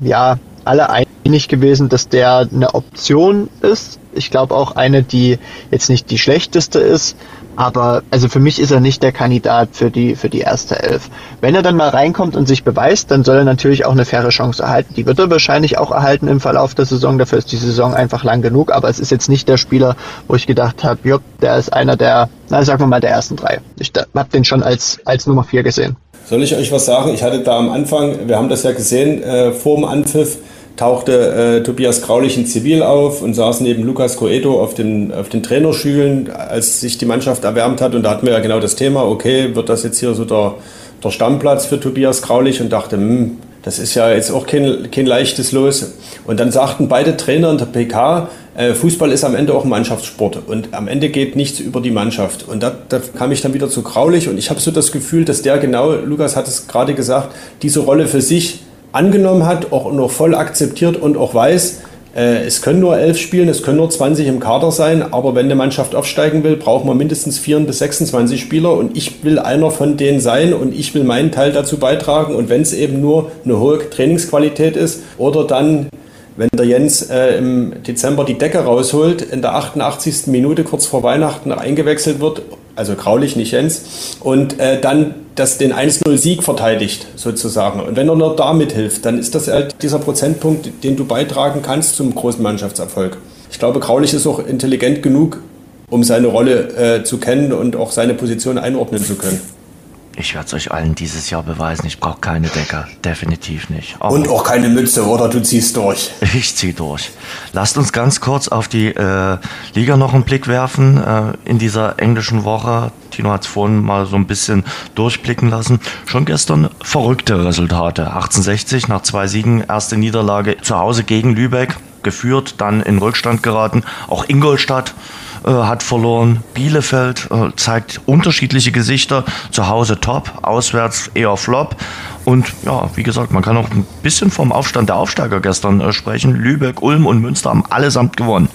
ja, alle einig gewesen, dass der eine Option ist. Ich glaube auch eine, die jetzt nicht die schlechteste ist, aber also für mich ist er nicht der Kandidat für die für die erste Elf. Wenn er dann mal reinkommt und sich beweist, dann soll er natürlich auch eine faire Chance erhalten. Die wird er wahrscheinlich auch erhalten im Verlauf der Saison. Dafür ist die Saison einfach lang genug. Aber es ist jetzt nicht der Spieler, wo ich gedacht habe, Jupp, der ist einer der, na sagen wir mal der ersten drei. Ich habe den schon als als Nummer vier gesehen. Soll ich euch was sagen? Ich hatte da am Anfang, wir haben das ja gesehen, äh, vor dem Anpfiff tauchte äh, Tobias Graulich in Zivil auf und saß neben Lukas Coeto auf den, auf den Trainerschülen, als sich die Mannschaft erwärmt hat. Und da hatten wir ja genau das Thema, okay, wird das jetzt hier so der, der Stammplatz für Tobias Graulich? Und dachte, hm, das ist ja jetzt auch kein, kein leichtes Los. Und dann sagten beide Trainer in der PK, Fußball ist am Ende auch ein Mannschaftssport und am Ende geht nichts über die Mannschaft. Und da, da kam ich dann wieder zu Graulich und ich habe so das Gefühl, dass der genau, Lukas hat es gerade gesagt, diese Rolle für sich angenommen hat, auch noch voll akzeptiert und auch weiß, äh, es können nur elf spielen, es können nur 20 im Kader sein, aber wenn eine Mannschaft aufsteigen will, braucht man mindestens 4 bis 26 Spieler und ich will einer von denen sein und ich will meinen Teil dazu beitragen und wenn es eben nur eine hohe Trainingsqualität ist oder dann wenn der Jens äh, im Dezember die Decke rausholt, in der 88. Minute kurz vor Weihnachten eingewechselt wird, also Graulich, nicht Jens, und äh, dann das, den 1-0-Sieg verteidigt, sozusagen. Und wenn er nur damit hilft, dann ist das halt dieser Prozentpunkt, den du beitragen kannst zum großen Mannschaftserfolg. Ich glaube, Graulich ist auch intelligent genug, um seine Rolle äh, zu kennen und auch seine Position einordnen zu können. Ich werde es euch allen dieses Jahr beweisen. Ich brauche keine Decke. Definitiv nicht. Aber und auch keine Mütze, oder? Du ziehst durch. [laughs] Ich ziehe durch. Lasst uns ganz kurz auf die äh, Liga noch einen Blick werfen. Äh, in dieser englischen Woche. Tino hat es vorhin mal so ein bisschen durchblicken lassen. Schon gestern verrückte Resultate. 1860 nach zwei Siegen, erste Niederlage zu Hause gegen Lübeck geführt, dann in Rückstand geraten. Auch Ingolstadt äh, hat verloren. Bielefeld äh, zeigt unterschiedliche Gesichter. Zu Hause top, auswärts eher flop. Und ja, wie gesagt, man kann auch ein bisschen vom Aufstand der Aufsteiger gestern äh, sprechen. Lübeck, Ulm und Münster haben allesamt gewonnen.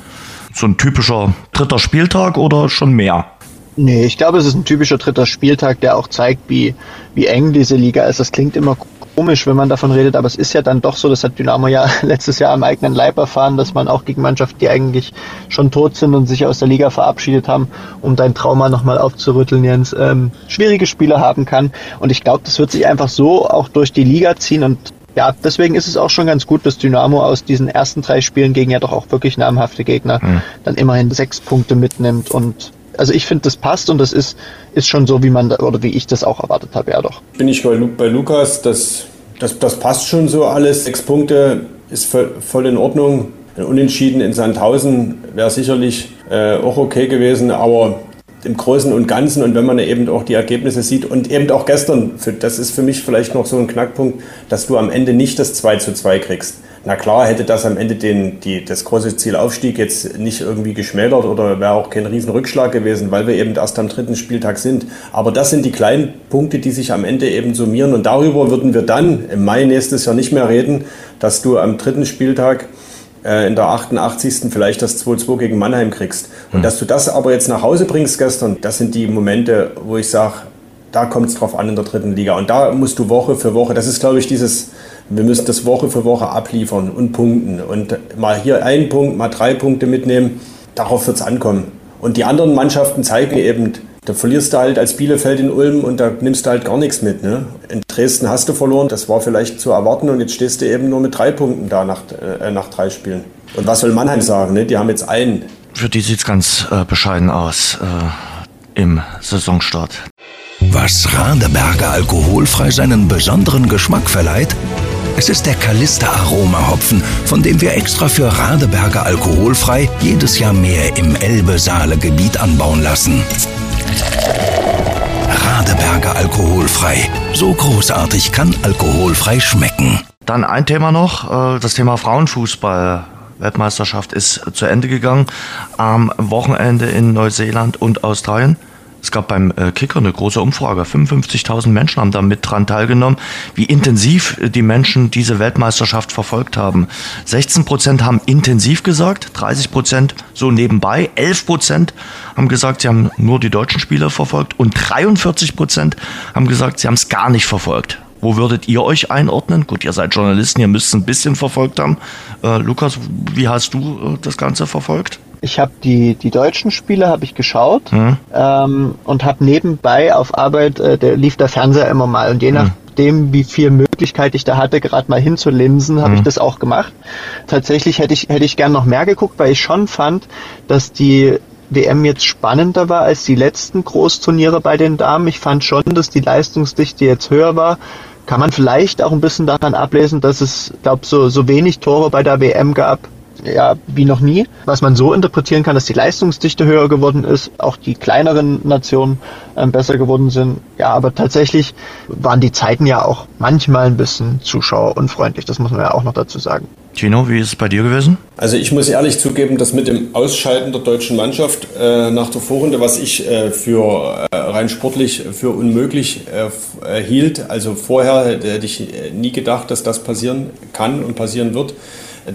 So ein typischer dritter Spieltag oder schon mehr? Nee, ich glaube, es ist ein typischer dritter Spieltag, der auch zeigt, wie, wie eng diese Liga ist. Das klingt immer komisch, wenn man davon redet, aber es ist ja dann doch so, das hat Dynamo ja [laughs] letztes Jahr am eigenen Leib erfahren, dass man auch gegen Mannschaften, die eigentlich schon tot sind und sich aus der Liga verabschiedet haben, um dein Trauma nochmal aufzurütteln, Jens, ähm, schwierige Spiele haben kann. Und ich glaube, das wird sich einfach so auch durch die Liga ziehen und ja, deswegen ist es auch schon ganz gut, dass Dynamo aus diesen ersten drei Spielen gegen ja doch auch wirklich namhafte Gegner mhm. dann immerhin sechs Punkte mitnimmt und also ich finde, das passt und das ist, ist schon so, wie man oder wie ich das auch erwartet habe, ja doch. Bin ich bei, bei Lukas, das, das, das passt schon so alles. Sechs Punkte ist voll, voll in Ordnung. Ein Unentschieden in Sandhausen wäre sicherlich äh, auch okay gewesen, aber im Großen und Ganzen und wenn man eben auch die Ergebnisse sieht und eben auch gestern, das ist für mich vielleicht noch so ein Knackpunkt, dass du am Ende nicht das 2 zu 2 kriegst. Na klar hätte das am Ende den, die, das große Ziel Aufstieg jetzt nicht irgendwie geschmälert oder wäre auch kein Riesenrückschlag gewesen, weil wir eben erst am dritten Spieltag sind. Aber das sind die kleinen Punkte, die sich am Ende eben summieren und darüber würden wir dann im Mai nächstes Jahr nicht mehr reden, dass du am dritten Spieltag äh, in der 88. vielleicht das 2-2 gegen Mannheim kriegst. Und mhm. dass du das aber jetzt nach Hause bringst gestern, das sind die Momente, wo ich sage, da kommt es drauf an in der dritten Liga. Und da musst du Woche für Woche, das ist glaube ich dieses wir müssen das Woche für Woche abliefern und punkten. Und mal hier einen Punkt, mal drei Punkte mitnehmen, darauf wird es ankommen. Und die anderen Mannschaften zeigen eben, da verlierst du halt als Bielefeld in Ulm und da nimmst du halt gar nichts mit. Ne? In Dresden hast du verloren, das war vielleicht zu erwarten und jetzt stehst du eben nur mit drei Punkten da nach, äh, nach drei Spielen. Und was soll Mannheim sagen? Ne? Die haben jetzt einen. Für die sieht es ganz äh, bescheiden aus äh, im Saisonstart. Was Radeberger alkoholfrei seinen besonderen Geschmack verleiht? Es ist der Kalista Aroma Hopfen, von dem wir extra für Radeberger alkoholfrei jedes Jahr mehr im Elbe-Saale-Gebiet anbauen lassen. Radeberger alkoholfrei. So großartig kann alkoholfrei schmecken. Dann ein Thema noch, äh, das Thema Frauenfußball. Weltmeisterschaft ist zu Ende gegangen am Wochenende in Neuseeland und Australien. Es gab beim äh, Kicker eine große Umfrage. 55.000 Menschen haben da mit dran teilgenommen, wie intensiv äh, die Menschen diese Weltmeisterschaft verfolgt haben. 16 Prozent haben intensiv gesagt, 30 Prozent so nebenbei, 11 Prozent haben gesagt, sie haben nur die deutschen Spiele verfolgt und 43 Prozent haben gesagt, sie haben es gar nicht verfolgt. Wo würdet ihr euch einordnen? Gut, ihr seid Journalisten, ihr müsst es ein bisschen verfolgt haben. Äh, Lukas, wie hast du äh, das Ganze verfolgt? Ich habe die, die deutschen Spiele habe ich geschaut mhm. ähm, und habe nebenbei auf Arbeit, äh, der lief der Fernseher immer mal und je mhm. nachdem, wie viel Möglichkeit ich da hatte, gerade mal hinzulinsen, habe mhm. ich das auch gemacht. Tatsächlich hätte ich, hätte ich gern noch mehr geguckt, weil ich schon fand, dass die WM jetzt spannender war als die letzten Großturniere bei den Damen. Ich fand schon, dass die Leistungsdichte jetzt höher war. Kann man vielleicht auch ein bisschen daran ablesen, dass es, glaube so so wenig Tore bei der WM gab ja, wie noch nie. Was man so interpretieren kann, dass die Leistungsdichte höher geworden ist, auch die kleineren Nationen ähm, besser geworden sind. Ja, aber tatsächlich waren die Zeiten ja auch manchmal ein bisschen zuschauerunfreundlich. Das muss man ja auch noch dazu sagen. Tino, wie ist es bei dir gewesen? Also ich muss ehrlich zugeben, dass mit dem Ausscheiden der deutschen Mannschaft äh, nach der Vorrunde, was ich äh, für äh, rein sportlich für unmöglich äh, äh, hielt, also vorher hätte ich nie gedacht, dass das passieren kann und passieren wird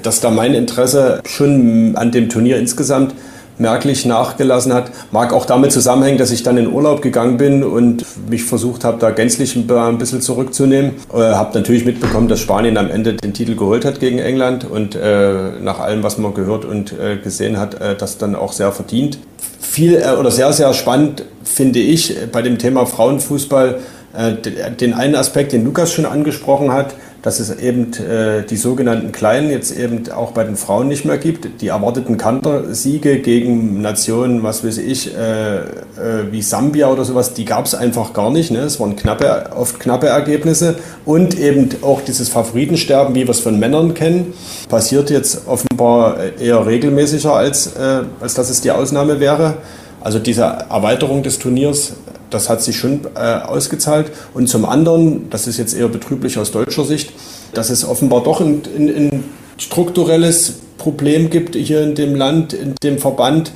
dass da mein Interesse schon an dem Turnier insgesamt merklich nachgelassen hat. Mag auch damit zusammenhängen, dass ich dann in Urlaub gegangen bin und mich versucht habe, da gänzlich ein bisschen zurückzunehmen. Äh, habe natürlich mitbekommen, dass Spanien am Ende den Titel geholt hat gegen England und äh, nach allem, was man gehört und äh, gesehen hat, äh, das dann auch sehr verdient. Viel äh, oder sehr, sehr spannend finde ich bei dem Thema Frauenfußball äh, den einen Aspekt, den Lukas schon angesprochen hat, dass es eben äh, die sogenannten Kleinen jetzt eben auch bei den Frauen nicht mehr gibt. Die erwarteten Kantersiege gegen Nationen, was weiß ich, äh, äh, wie Sambia oder sowas, die gab es einfach gar nicht. Ne? Es waren knappe, oft knappe Ergebnisse. Und eben auch dieses Favoritensterben, wie wir es von Männern kennen, passiert jetzt offenbar eher regelmäßiger, als, als dass es die Ausnahme wäre. Also diese Erweiterung des Turniers, das hat sich schon äh, ausgezahlt. Und zum anderen, das ist jetzt eher betrüblich aus deutscher Sicht, dass es offenbar doch ein, ein, ein strukturelles Problem gibt hier in dem Land, in dem Verband,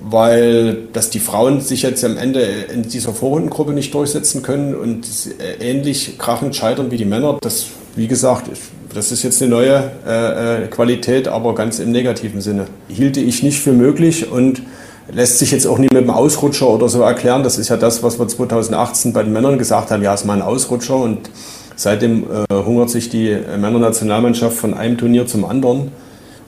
weil dass die Frauen sich jetzt am Ende in dieser Vorrundengruppe nicht durchsetzen können und äh, ähnlich krachend scheitern wie die Männer. Das, wie gesagt, das ist jetzt eine neue äh, äh, Qualität, aber ganz im negativen Sinne. Hielte ich nicht für möglich und lässt sich jetzt auch nicht mit einem Ausrutscher oder so erklären. Das ist ja das, was wir 2018 bei den Männern gesagt haben. Ja, es ist mal ein Ausrutscher und seitdem äh, hungert sich die Männernationalmannschaft von einem Turnier zum anderen.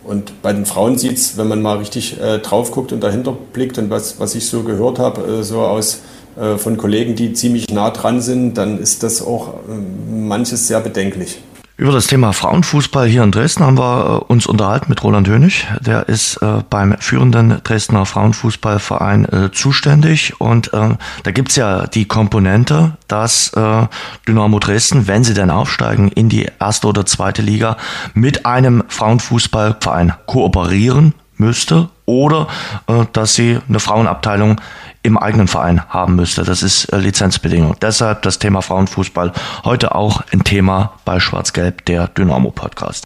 Und bei den Frauen sieht es, wenn man mal richtig äh, drauf guckt und dahinter blickt und was, was ich so gehört habe, äh, so aus äh, von Kollegen, die ziemlich nah dran sind, dann ist das auch äh, manches sehr bedenklich. Über das Thema Frauenfußball hier in Dresden haben wir äh, uns unterhalten mit Roland Hönig. Der ist äh, beim führenden Dresdner Frauenfußballverein äh, zuständig. Und äh, da gibt's ja die Komponente, dass äh, Dynamo Dresden, wenn sie denn aufsteigen in die erste oder zweite Liga, mit einem Frauenfußballverein kooperieren müsste oder äh, dass sie eine Frauenabteilung im eigenen Verein haben müsste. Das ist äh, Lizenzbedingung. Deshalb das Thema Frauenfußball heute auch ein Thema bei Schwarz-Gelb, der Dynamo Podcast.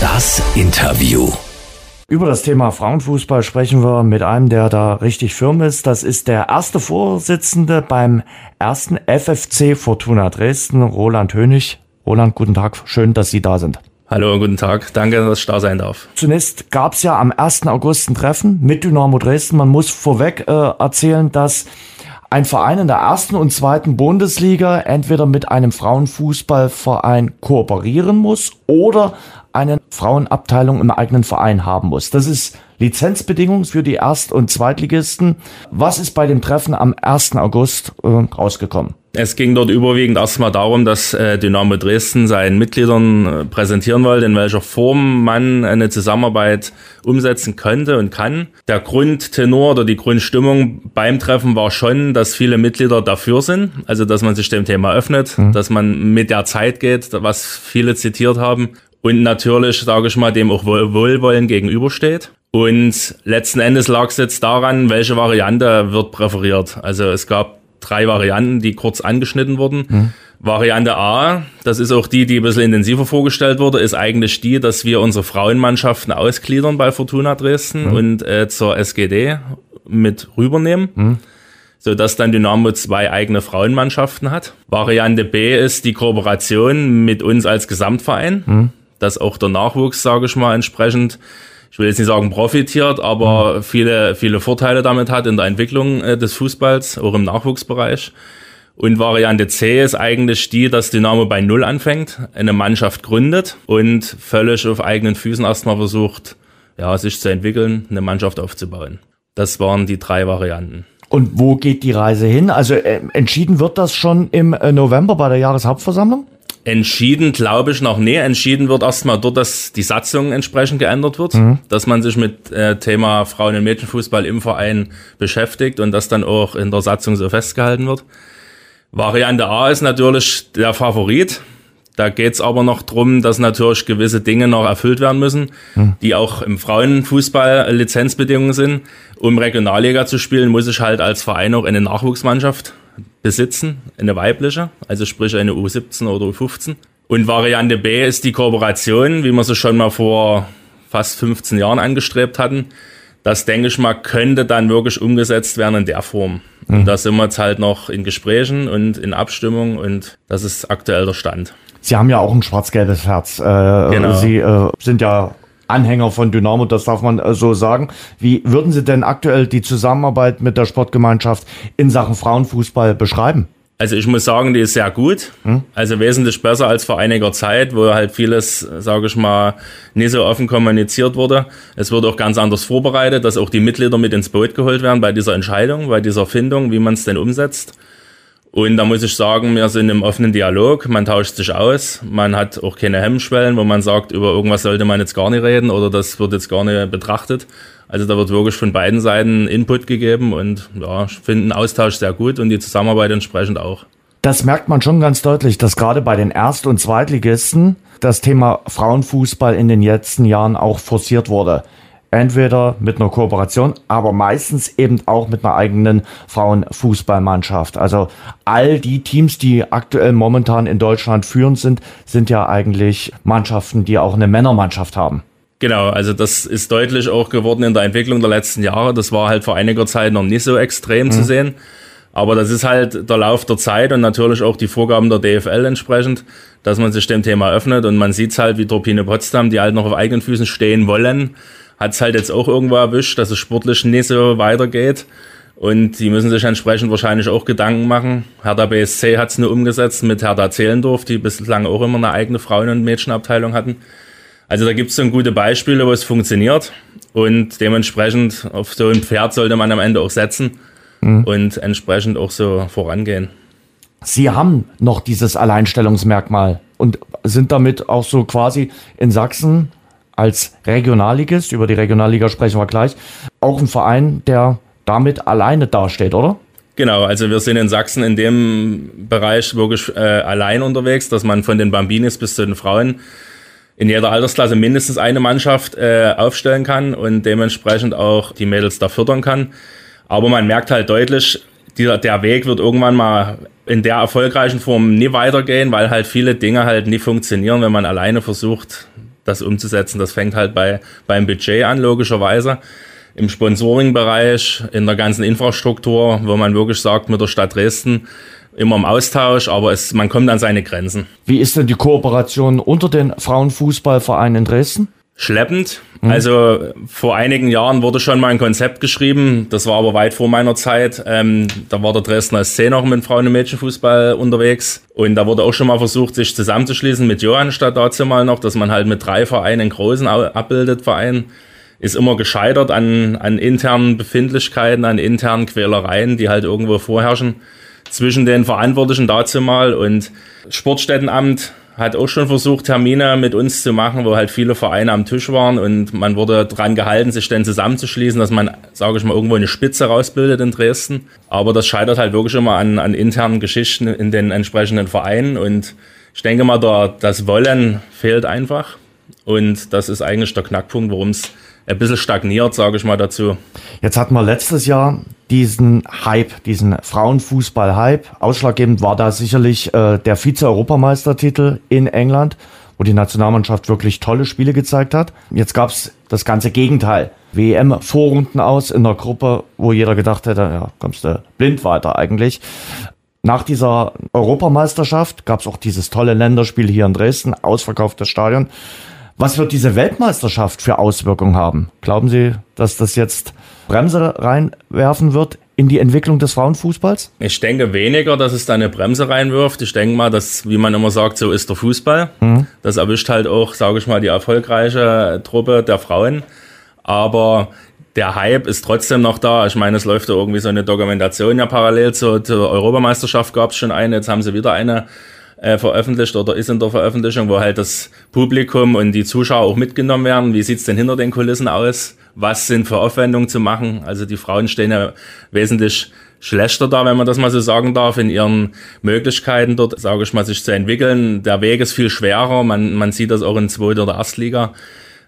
Das Interview. Über das Thema Frauenfußball sprechen wir mit einem, der da richtig firm ist. Das ist der erste Vorsitzende beim ersten FFC Fortuna Dresden, Roland Hönig. Roland, guten Tag. Schön, dass Sie da sind. Hallo und guten Tag. Danke, dass ich da sein darf. Zunächst gab es ja am 1. August ein Treffen mit Dynamo Dresden. Man muss vorweg äh, erzählen, dass ein Verein in der ersten und zweiten Bundesliga entweder mit einem Frauenfußballverein kooperieren muss oder eine Frauenabteilung im eigenen Verein haben muss. Das ist Lizenzbedingung für die Erst- und Zweitligisten. Was ist bei dem Treffen am 1. August äh, rausgekommen? Es ging dort überwiegend erstmal darum, dass äh, Dynamo Dresden seinen Mitgliedern äh, präsentieren wollte, in welcher Form man eine Zusammenarbeit umsetzen könnte und kann. Der Grundtenor oder die Grundstimmung beim Treffen war schon, dass viele Mitglieder dafür sind, also dass man sich dem Thema öffnet, mhm. dass man mit der Zeit geht, was viele zitiert haben und natürlich, sage ich mal, dem auch Wohlwollen gegenübersteht. Und letzten Endes lag es jetzt daran, welche Variante wird präferiert. Also es gab drei Varianten, die kurz angeschnitten wurden. Mhm. Variante A, das ist auch die, die ein bisschen intensiver vorgestellt wurde, ist eigentlich die, dass wir unsere Frauenmannschaften ausgliedern bei Fortuna Dresden mhm. und äh, zur SGD mit rübernehmen. Mhm. So dass dann Dynamo zwei eigene Frauenmannschaften hat. Variante B ist die Kooperation mit uns als Gesamtverein, mhm. dass auch der Nachwuchs, sage ich mal, entsprechend ich will jetzt nicht sagen profitiert, aber mhm. viele, viele Vorteile damit hat in der Entwicklung äh, des Fußballs, auch im Nachwuchsbereich. Und Variante C ist eigentlich die, dass Dynamo bei Null anfängt, eine Mannschaft gründet und völlig auf eigenen Füßen erstmal versucht, ja, sich zu entwickeln, eine Mannschaft aufzubauen. Das waren die drei Varianten. Und wo geht die Reise hin? Also äh, entschieden wird das schon im äh, November bei der Jahreshauptversammlung? Entschieden glaube ich noch nie. Entschieden wird erstmal dort, dass die Satzung entsprechend geändert wird, mhm. dass man sich mit äh, Thema Frauen- und Mädchenfußball im Verein beschäftigt und das dann auch in der Satzung so festgehalten wird. Variante A ist natürlich der Favorit. Da geht's aber noch drum, dass natürlich gewisse Dinge noch erfüllt werden müssen, mhm. die auch im Frauenfußball Lizenzbedingungen sind. Um Regionalliga zu spielen, muss ich halt als Verein auch eine Nachwuchsmannschaft besitzen, eine weibliche, also sprich eine U17 oder U15. Und Variante B ist die Kooperation, wie wir sie schon mal vor fast 15 Jahren angestrebt hatten. Das denke ich mal, könnte dann wirklich umgesetzt werden in der Form. Mhm. Und da sind wir jetzt halt noch in Gesprächen und in Abstimmung und das ist aktuell der Stand. Sie haben ja auch ein schwarz-gelbes Herz. Äh, genau. Sie äh, sind ja Anhänger von Dynamo, das darf man äh, so sagen. Wie würden Sie denn aktuell die Zusammenarbeit mit der Sportgemeinschaft in Sachen Frauenfußball beschreiben? Also ich muss sagen, die ist sehr gut. Hm? Also wesentlich besser als vor einiger Zeit, wo halt vieles, sage ich mal, nicht so offen kommuniziert wurde. Es wird auch ganz anders vorbereitet, dass auch die Mitglieder mit ins Boot geholt werden bei dieser Entscheidung, bei dieser Findung, wie man es denn umsetzt. Und da muss ich sagen, wir sind im offenen Dialog, man tauscht sich aus, man hat auch keine Hemmschwellen, wo man sagt, über irgendwas sollte man jetzt gar nicht reden oder das wird jetzt gar nicht betrachtet. Also da wird wirklich von beiden Seiten Input gegeben und ja, ich finde den Austausch sehr gut und die Zusammenarbeit entsprechend auch. Das merkt man schon ganz deutlich, dass gerade bei den Erst- und Zweitligisten das Thema Frauenfußball in den letzten Jahren auch forciert wurde. Entweder mit einer Kooperation, aber meistens eben auch mit einer eigenen Frauenfußballmannschaft. Also all die Teams, die aktuell momentan in Deutschland führend sind, sind ja eigentlich Mannschaften, die auch eine Männermannschaft haben. Genau, also das ist deutlich auch geworden in der Entwicklung der letzten Jahre. Das war halt vor einiger Zeit noch nicht so extrem mhm. zu sehen. Aber das ist halt der Lauf der Zeit und natürlich auch die Vorgaben der DFL entsprechend, dass man sich dem Thema öffnet und man sieht halt, wie Torpine Potsdam, die halt noch auf eigenen Füßen stehen wollen, hat es halt jetzt auch irgendwo erwischt, dass es sportlich nicht so weitergeht. Und die müssen sich entsprechend wahrscheinlich auch Gedanken machen. Hertha BSC hat es nur umgesetzt mit Hertha Zehlendorf, die bislang auch immer eine eigene Frauen- und Mädchenabteilung hatten. Also da gibt es dann gute Beispiele, wo es funktioniert. Und dementsprechend auf so ein Pferd sollte man am Ende auch setzen mhm. und entsprechend auch so vorangehen. Sie haben noch dieses Alleinstellungsmerkmal und sind damit auch so quasi in Sachsen als Regionalligist, über die Regionalliga sprechen wir gleich, auch ein Verein, der damit alleine dasteht, oder? Genau, also wir sind in Sachsen in dem Bereich wirklich äh, allein unterwegs, dass man von den Bambinis bis zu den Frauen in jeder Altersklasse mindestens eine Mannschaft äh, aufstellen kann und dementsprechend auch die Mädels da fördern kann. Aber man merkt halt deutlich, dieser, der Weg wird irgendwann mal in der erfolgreichen Form nie weitergehen, weil halt viele Dinge halt nie funktionieren, wenn man alleine versucht, das umzusetzen. Das fängt halt bei, beim Budget an, logischerweise. Im Sponsoring-Bereich, in der ganzen Infrastruktur, wo man wirklich sagt, mit der Stadt Dresden, immer im Austausch, aber es, man kommt an seine Grenzen. Wie ist denn die Kooperation unter den Frauenfußballvereinen in Dresden? Schleppend. Mhm. Also vor einigen Jahren wurde schon mal ein Konzept geschrieben, das war aber weit vor meiner Zeit. Ähm, da war der Dresdner SC noch mit Frauen- und Mädchenfußball unterwegs und da wurde auch schon mal versucht, sich zusammenzuschließen mit Johann statt dazu mal noch, dass man halt mit drei Vereinen einen großen abbildet, Verein. Ist immer gescheitert an, an internen Befindlichkeiten, an internen Quälereien, die halt irgendwo vorherrschen zwischen den Verantwortlichen dazu mal und Sportstättenamt hat auch schon versucht, Termine mit uns zu machen, wo halt viele Vereine am Tisch waren und man wurde dran gehalten, sich dann zusammenzuschließen, dass man, sage ich mal, irgendwo eine Spitze rausbildet in Dresden. Aber das scheitert halt wirklich immer an, an internen Geschichten in den entsprechenden Vereinen und ich denke mal, da, das Wollen fehlt einfach und das ist eigentlich der Knackpunkt, worum es ein bisschen stagniert, sage ich mal dazu. Jetzt hatten wir letztes Jahr diesen Hype, diesen Frauenfußball-Hype. Ausschlaggebend war da sicherlich äh, der Vize-Europameistertitel in England, wo die Nationalmannschaft wirklich tolle Spiele gezeigt hat. Jetzt gab es das ganze Gegenteil. WM-Vorrunden aus in der Gruppe, wo jeder gedacht hätte, ja, kommst du blind weiter eigentlich. Nach dieser Europameisterschaft gab es auch dieses tolle Länderspiel hier in Dresden, ausverkauftes Stadion. Was wird diese Weltmeisterschaft für Auswirkungen haben? Glauben Sie, dass das jetzt Bremse reinwerfen wird in die Entwicklung des Frauenfußballs? Ich denke weniger, dass es da eine Bremse reinwirft. Ich denke mal, dass, wie man immer sagt, so ist der Fußball. Mhm. Das erwischt halt auch, sage ich mal, die erfolgreiche Truppe der Frauen. Aber der Hype ist trotzdem noch da. Ich meine, es läuft ja irgendwie so eine Dokumentation ja parallel zur, zur Europameisterschaft gab es schon eine, jetzt haben sie wieder eine äh, veröffentlicht oder ist in der Veröffentlichung, wo halt das Publikum und die Zuschauer auch mitgenommen werden. Wie sieht's denn hinter den Kulissen aus? Was sind für Aufwendungen zu machen? Also die Frauen stehen ja wesentlich schlechter da, wenn man das mal so sagen darf, in ihren Möglichkeiten dort, sage ich mal, sich zu entwickeln. Der Weg ist viel schwerer. Man, man sieht das auch in zweiter oder Erstliga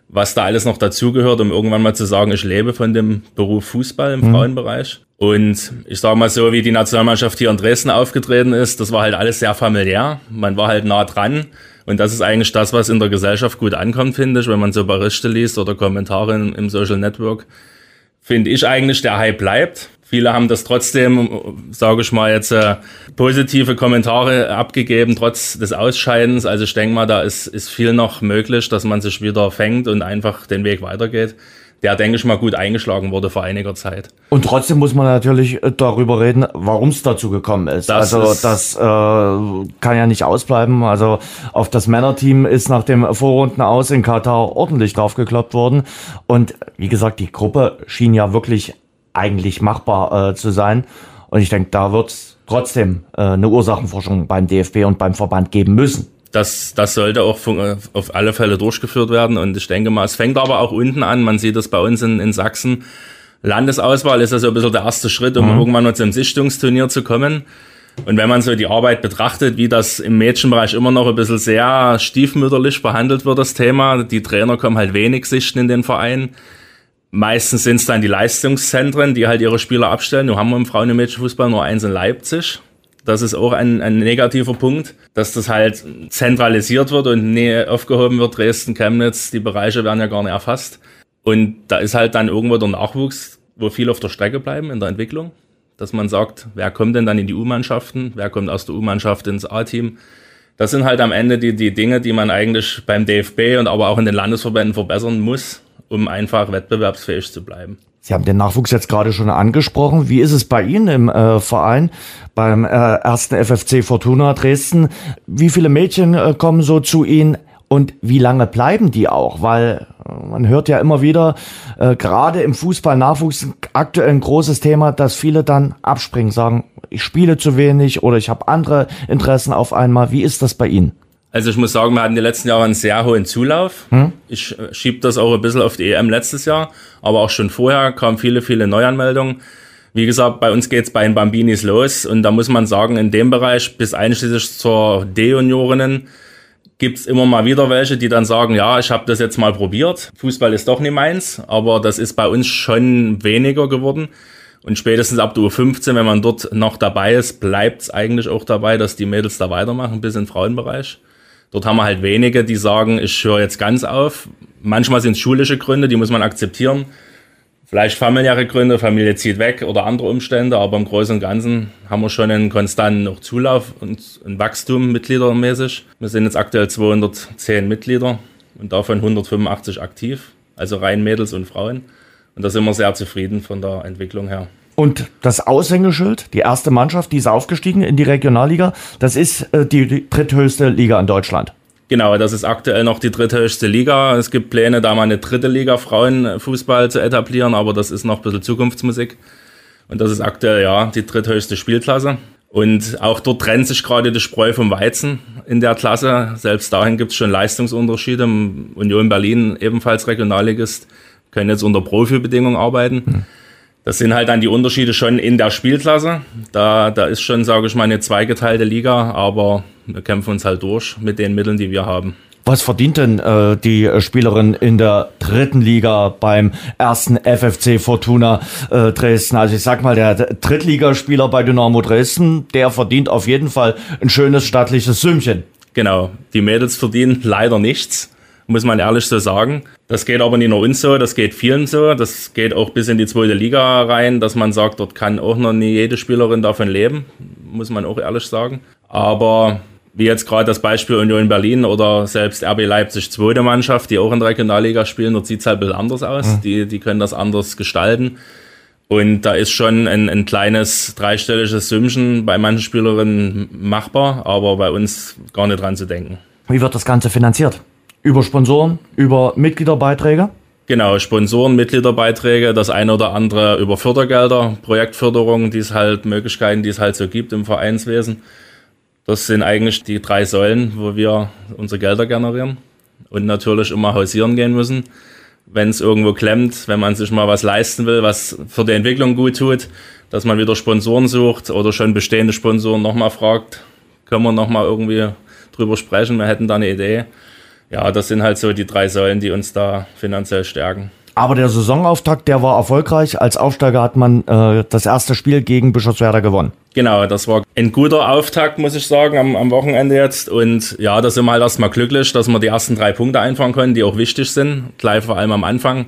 was da alles noch dazugehört, um irgendwann mal zu sagen, ich lebe von dem Beruf Fußball im mhm. Frauenbereich. Und ich sage mal so, wie die Nationalmannschaft hier in Dresden aufgetreten ist, das war halt alles sehr familiär. Man war halt nah dran. Und das ist eigentlich das, was in der Gesellschaft gut ankommt, finde ich, wenn man so Berichte liest oder Kommentare im Social Network. Finde ich eigentlich, der Hype bleibt. Viele haben das trotzdem, sage ich mal jetzt, äh, positive Kommentare abgegeben, trotz des Ausscheidens. Also ich denke mal, da ist, ist viel noch möglich, dass man sich wieder fängt und einfach den Weg weitergeht. Der, denke ich mal, gut eingeschlagen wurde vor einiger Zeit. Und trotzdem muss man natürlich äh, darüber reden, warum es dazu gekommen ist. Das also ist das äh, kann ja nicht ausbleiben. Also auf das Männerteam ist nach dem Vorrunden aus in Katar ordentlich draufgekloppt worden. Und wie gesagt, die Gruppe schien ja wirklich eigentlich machbar äh, zu sein. Und ich denke, da wird trotzdem äh, eine Ursachenforschung beim DFB und beim Verband geben müssen. Das, das sollte auch von, auf alle Fälle durchgeführt werden. Und ich denke mal, es fängt aber auch unten an. Man sieht das bei uns in, in Sachsen. Landesauswahl ist also ein bisschen der erste Schritt, um mhm. irgendwann mal zum Sichtungsturnier zu kommen. Und wenn man so die Arbeit betrachtet, wie das im Mädchenbereich immer noch ein bisschen sehr stiefmütterlich behandelt wird, das Thema, die Trainer kommen halt wenig sichten in den Verein. Meistens sind es dann die Leistungszentren, die halt ihre Spieler abstellen. Nur haben wir im Frauen- und Mädchenfußball nur eins in Leipzig. Das ist auch ein, ein negativer Punkt, dass das halt zentralisiert wird und nie aufgehoben wird. Dresden, Chemnitz, die Bereiche werden ja gar nicht erfasst. Und da ist halt dann irgendwo der Nachwuchs, wo viel auf der Strecke bleiben in der Entwicklung. Dass man sagt, wer kommt denn dann in die U-Mannschaften? Wer kommt aus der U-Mannschaft ins A-Team? Das sind halt am Ende die, die Dinge, die man eigentlich beim DFB und aber auch in den Landesverbänden verbessern muss, um einfach wettbewerbsfähig zu bleiben. Sie haben den Nachwuchs jetzt gerade schon angesprochen. Wie ist es bei Ihnen im äh, Verein, beim äh, ersten FFC Fortuna Dresden? Wie viele Mädchen äh, kommen so zu Ihnen und wie lange bleiben die auch? Weil äh, man hört ja immer wieder, äh, gerade im Fußball-Nachwuchs aktuell ein großes Thema, dass viele dann abspringen, sagen, ich spiele zu wenig oder ich habe andere Interessen auf einmal. Wie ist das bei Ihnen? Also ich muss sagen, wir hatten die letzten Jahre einen sehr hohen Zulauf. Hm? Ich äh, schiebe das auch ein bisschen auf die EM letztes Jahr, aber auch schon vorher kamen viele, viele Neuanmeldungen. Wie gesagt, bei uns geht's bei den Bambinis los und da muss man sagen, in dem Bereich bis einschließlich zur D-Juniorinnen gibt's immer mal wieder welche, die dann sagen, ja, ich habe das jetzt mal probiert. Fußball ist doch nicht meins, aber das ist bei uns schon weniger geworden. Und spätestens ab der U15, wenn man dort noch dabei ist, bleibt's eigentlich auch dabei, dass die Mädels da weitermachen bis in den Frauenbereich. Dort haben wir halt wenige, die sagen, ich höre jetzt ganz auf. Manchmal sind es schulische Gründe, die muss man akzeptieren. Vielleicht familiäre Gründe, Familie zieht weg oder andere Umstände, aber im Großen und Ganzen haben wir schon einen konstanten noch Zulauf und ein Wachstum mitgliedermäßig. Wir sind jetzt aktuell 210 Mitglieder und davon 185 aktiv, also rein Mädels und Frauen. Und da sind wir sehr zufrieden von der Entwicklung her. Und das Aushängeschild, die erste Mannschaft, die ist aufgestiegen in die Regionalliga, das ist äh, die, die dritthöchste Liga in Deutschland. Genau, das ist aktuell noch die dritthöchste Liga. Es gibt Pläne, da mal eine dritte Liga Frauenfußball zu etablieren, aber das ist noch ein bisschen Zukunftsmusik. Und das ist aktuell ja die dritthöchste Spielklasse. Und auch dort trennt sich gerade die Spreu vom Weizen in der Klasse. Selbst dahin gibt es schon Leistungsunterschiede. Union Berlin, ebenfalls Regionalligist, können jetzt unter Profibedingungen arbeiten. Hm. Das sind halt dann die Unterschiede schon in der Spielklasse. Da, da ist schon, sage ich mal, eine zweigeteilte Liga, aber wir kämpfen uns halt durch mit den Mitteln, die wir haben. Was verdient denn äh, die Spielerin in der dritten Liga beim ersten FFC Fortuna äh, Dresden? Also ich sag mal, der Drittligaspieler bei Dynamo Dresden, der verdient auf jeden Fall ein schönes stattliches Sümmchen. Genau, die Mädels verdienen leider nichts muss man ehrlich so sagen. Das geht aber nicht nur uns so, das geht vielen so. Das geht auch bis in die zweite Liga rein, dass man sagt, dort kann auch noch nie jede Spielerin davon leben, muss man auch ehrlich sagen. Aber wie jetzt gerade das Beispiel Union Berlin oder selbst RB Leipzig zweite Mannschaft, die auch in der Regionalliga spielen, dort sieht es halt ein bisschen anders aus. Mhm. Die, die können das anders gestalten. Und da ist schon ein, ein kleines dreistelliges Sümmchen bei manchen Spielerinnen machbar, aber bei uns gar nicht dran zu denken. Wie wird das Ganze finanziert? Über Sponsoren, über Mitgliederbeiträge? Genau, Sponsoren, Mitgliederbeiträge, das eine oder andere über Fördergelder, Projektförderung, die es halt, Möglichkeiten, die es halt so gibt im Vereinswesen. Das sind eigentlich die drei Säulen, wo wir unsere Gelder generieren und natürlich immer hausieren gehen müssen. Wenn es irgendwo klemmt, wenn man sich mal was leisten will, was für die Entwicklung gut tut, dass man wieder Sponsoren sucht oder schon bestehende Sponsoren nochmal fragt, können wir nochmal irgendwie drüber sprechen, wir hätten da eine Idee ja, das sind halt so die drei Säulen, die uns da finanziell stärken. Aber der Saisonauftakt, der war erfolgreich. Als Aufsteiger hat man äh, das erste Spiel gegen Bischofswerda gewonnen. Genau, das war ein guter Auftakt, muss ich sagen, am, am Wochenende jetzt. Und ja, da sind wir halt erstmal glücklich, dass wir die ersten drei Punkte einfahren können, die auch wichtig sind. Gleich vor allem am Anfang.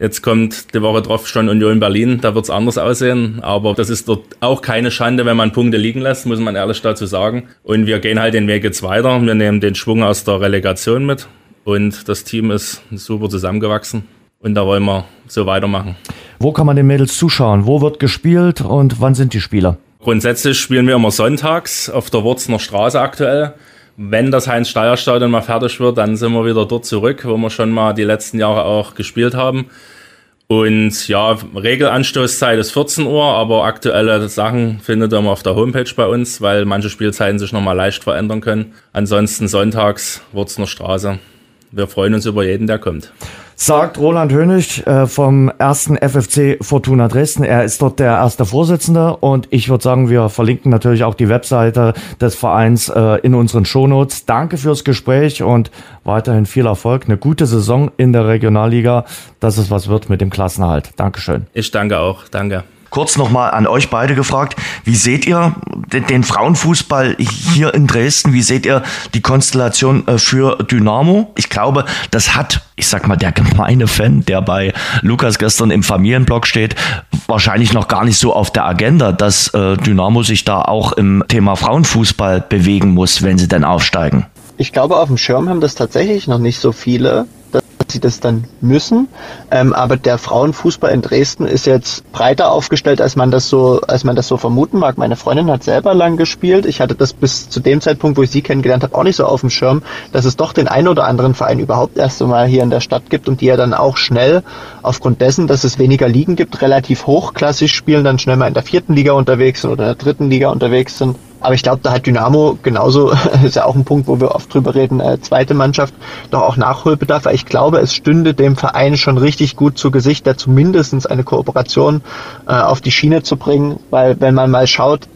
Jetzt kommt die Woche drauf schon Union Berlin, da wird es anders aussehen. Aber das ist dort auch keine Schande, wenn man Punkte liegen lässt, muss man ehrlich dazu sagen. Und wir gehen halt den Weg jetzt weiter. Wir nehmen den Schwung aus der Relegation mit. Und das Team ist super zusammengewachsen. Und da wollen wir so weitermachen. Wo kann man den Mädels zuschauen? Wo wird gespielt und wann sind die Spieler? Grundsätzlich spielen wir immer sonntags auf der Wurzner Straße aktuell wenn das Heinz-Steier-Stadion mal fertig wird, dann sind wir wieder dort zurück, wo wir schon mal die letzten Jahre auch gespielt haben. Und ja, Regelanstoßzeit ist 14 Uhr, aber aktuelle Sachen findet ihr mal auf der Homepage bei uns, weil manche Spielzeiten sich nochmal leicht verändern können. Ansonsten sonntags Wurzner Straße. Wir freuen uns über jeden, der kommt sagt Roland Hönig äh, vom ersten FFC Fortuna Dresden. Er ist dort der erste Vorsitzende und ich würde sagen, wir verlinken natürlich auch die Webseite des Vereins äh, in unseren Shownotes. Danke fürs Gespräch und weiterhin viel Erfolg. Eine gute Saison in der Regionalliga, dass es was wird mit dem Klassenerhalt. Dankeschön. Ich danke auch. Danke kurz nochmal an euch beide gefragt. Wie seht ihr den Frauenfußball hier in Dresden? Wie seht ihr die Konstellation äh, für Dynamo? Ich glaube, das hat, ich sag mal, der gemeine Fan, der bei Lukas gestern im Familienblock steht, wahrscheinlich noch gar nicht so auf der Agenda, dass äh, Dynamo sich da auch im Thema Frauenfußball bewegen muss, wenn sie denn aufsteigen. Ich glaube, auf dem Schirm haben das tatsächlich noch nicht so viele sie das dann müssen. Ähm, aber der Frauenfußball in Dresden ist jetzt breiter aufgestellt, als man das so, als man das so vermuten mag. Meine Freundin hat selber lang gespielt. Ich hatte das bis zu dem Zeitpunkt, wo ich sie kennengelernt habe, auch nicht so auf dem Schirm, dass es doch den einen oder anderen Verein überhaupt erst einmal hier in der Stadt gibt und die ja dann auch schnell aufgrund dessen, dass es weniger Ligen gibt, relativ hochklassig spielen, dann schnell mal in der vierten Liga unterwegs sind oder in der dritten Liga unterwegs sind. Aber ich glaube, da hat Dynamo genauso, [laughs] ist ja auch ein Punkt, wo wir oft drüber reden, äh, zweite Mannschaft, doch auch Nachholbedarf. Weil ich glaube, es stünde dem Verein schon richtig gut zu Gesicht, da zumindest eine Kooperation äh, auf die Schiene zu bringen. Weil wenn man mal schaut,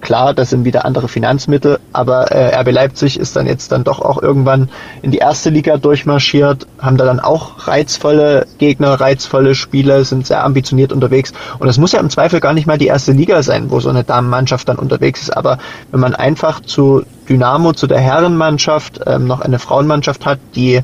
Klar, das sind wieder andere Finanzmittel, aber äh, RB Leipzig ist dann jetzt dann doch auch irgendwann in die erste Liga durchmarschiert, haben da dann auch reizvolle Gegner, reizvolle Spieler, sind sehr ambitioniert unterwegs. Und es muss ja im Zweifel gar nicht mal die erste Liga sein, wo so eine Damenmannschaft dann unterwegs ist. Aber wenn man einfach zu Dynamo, zu der Herrenmannschaft ähm, noch eine Frauenmannschaft hat, die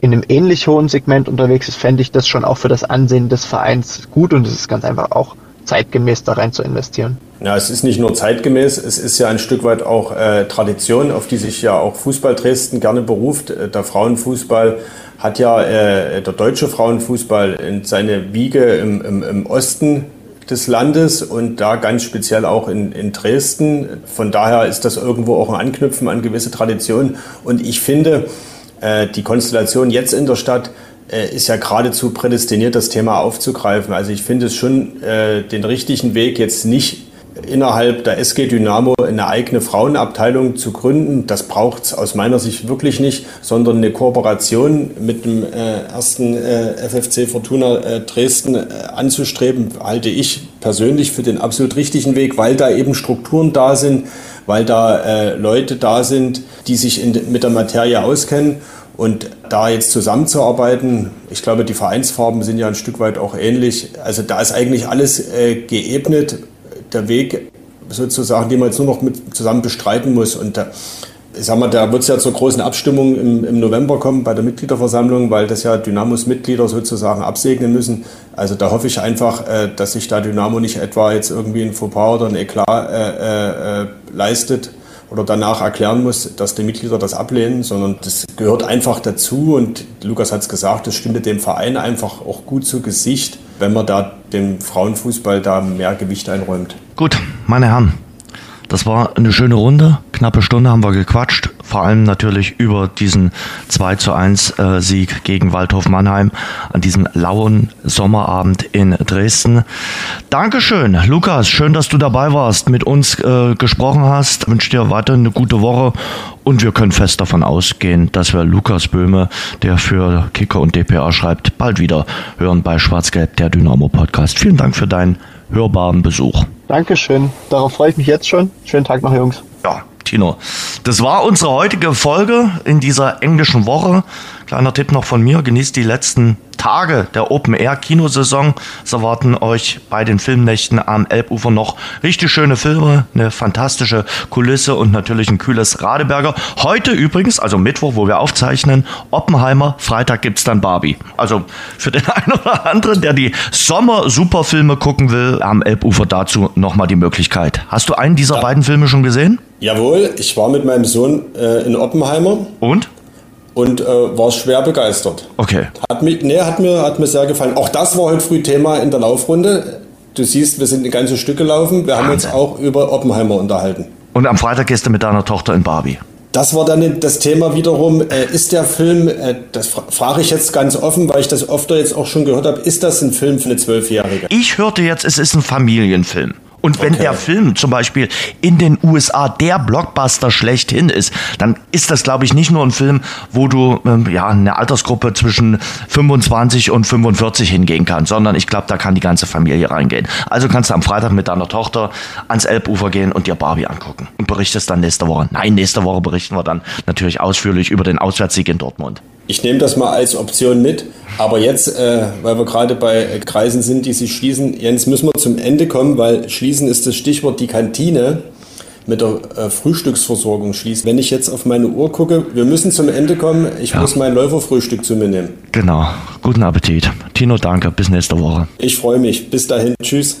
in einem ähnlich hohen Segment unterwegs ist, fände ich das schon auch für das Ansehen des Vereins gut und es ist ganz einfach auch zeitgemäß da rein zu investieren. Ja, es ist nicht nur zeitgemäß, es ist ja ein Stück weit auch äh, Tradition, auf die sich ja auch Fußball Dresden gerne beruft. Äh, der Frauenfußball hat ja, äh, der deutsche Frauenfußball in seine Wiege im, im, im Osten des Landes und da ganz speziell auch in, in Dresden. Von daher ist das irgendwo auch ein Anknüpfen an gewisse Traditionen. Und ich finde, äh, die Konstellation jetzt in der Stadt ist ja geradezu prädestiniert, das Thema aufzugreifen. Also ich finde es schon äh, den richtigen Weg, jetzt nicht innerhalb der SG Dynamo eine eigene Frauenabteilung zu gründen. Das braucht es aus meiner Sicht wirklich nicht, sondern eine Kooperation mit dem äh, ersten äh, FFC Fortuna äh, Dresden äh, anzustreben, halte ich persönlich für den absolut richtigen Weg, weil da eben Strukturen da sind, weil da äh, Leute da sind, die sich in, mit der Materie auskennen und da jetzt zusammenzuarbeiten, ich glaube, die Vereinsfarben sind ja ein Stück weit auch ähnlich. Also da ist eigentlich alles äh, geebnet, der Weg sozusagen, den man jetzt nur noch mit zusammen bestreiten muss. Und da, ich sag mal, da wird es ja zur großen Abstimmung im, im, November kommen bei der Mitgliederversammlung, weil das ja Dynamos Mitglieder sozusagen absegnen müssen. Also da hoffe ich einfach, äh, dass sich da Dynamo nicht etwa jetzt irgendwie ein Fauxpas oder ein Eklat äh, äh, äh leistet oder danach erklären muss, dass die Mitglieder das ablehnen, sondern das gehört einfach dazu und Lukas hat es gesagt, das stünde dem Verein einfach auch gut zu Gesicht, wenn man da dem Frauenfußball da mehr Gewicht einräumt. Gut, meine Herren, das war eine schöne Runde. Knappe Stunde haben wir gequatscht. Vor allem natürlich über diesen 2 zu 1 äh, Sieg gegen Waldhof Mannheim an diesem lauen Sommerabend in Dresden. Dankeschön, Lukas. Schön, dass du dabei warst, mit uns äh, gesprochen hast. Ich wünsche dir weiter eine gute Woche und wir können fest davon ausgehen, dass wir Lukas Böhme, der für Kicker und DPA schreibt, bald wieder hören bei Schwarz-Gelb, der Dynamo Podcast. Vielen Dank für deinen hörbaren Besuch. Dankeschön. Darauf freue ich mich jetzt schon. Schönen Tag noch, Jungs. Ja, Tino. Das war unsere heutige Folge in dieser englischen Woche. Kleiner Tipp noch von mir, genießt die letzten Tage der Open-Air-Kinosaison. Es erwarten euch bei den Filmnächten am Elbufer noch richtig schöne Filme, eine fantastische Kulisse und natürlich ein kühles Radeberger. Heute übrigens, also Mittwoch, wo wir aufzeichnen, Oppenheimer, Freitag gibt es dann Barbie. Also für den [laughs] einen oder anderen, der die Sommer-Superfilme gucken will, am Elbufer dazu nochmal die Möglichkeit. Hast du einen dieser ja. beiden Filme schon gesehen? Jawohl, ich war mit meinem Sohn äh, in Oppenheimer. Und? und äh, war schwer begeistert. Okay. Hat, mich, nee, hat, mir, hat mir sehr gefallen. Auch das war heute früh Thema in der Laufrunde. Du siehst, wir sind ein ganzes Stück gelaufen. Wir Wahnsinn. haben uns auch über Oppenheimer unterhalten. Und am Freitag gehst du mit deiner Tochter in Barbie. Das war dann das Thema wiederum, äh, ist der Film, äh, das fra frage ich jetzt ganz offen, weil ich das öfter jetzt auch schon gehört habe, ist das ein Film für eine Zwölfjährige? Ich hörte jetzt, es ist ein Familienfilm. Und wenn okay. der Film zum Beispiel in den USA der Blockbuster schlechthin ist, dann ist das, glaube ich, nicht nur ein Film, wo du ähm, ja eine Altersgruppe zwischen 25 und 45 hingehen kannst, sondern ich glaube, da kann die ganze Familie reingehen. Also kannst du am Freitag mit deiner Tochter ans Elbufer gehen und dir Barbie angucken und berichtest dann nächste Woche. Nein, nächste Woche berichten wir dann natürlich ausführlich über den Auswärtssieg in Dortmund. Ich nehme das mal als Option mit. Aber jetzt, äh, weil wir gerade bei Kreisen sind, die sich schließen, Jens, müssen wir zum Ende kommen, weil schließen ist das Stichwort die Kantine mit der äh, Frühstücksversorgung schließt. Wenn ich jetzt auf meine Uhr gucke, wir müssen zum Ende kommen. Ich ja. muss mein Läuferfrühstück zu mir nehmen. Genau. Guten Appetit. Tino, danke. Bis nächste Woche. Ich freue mich. Bis dahin. Tschüss.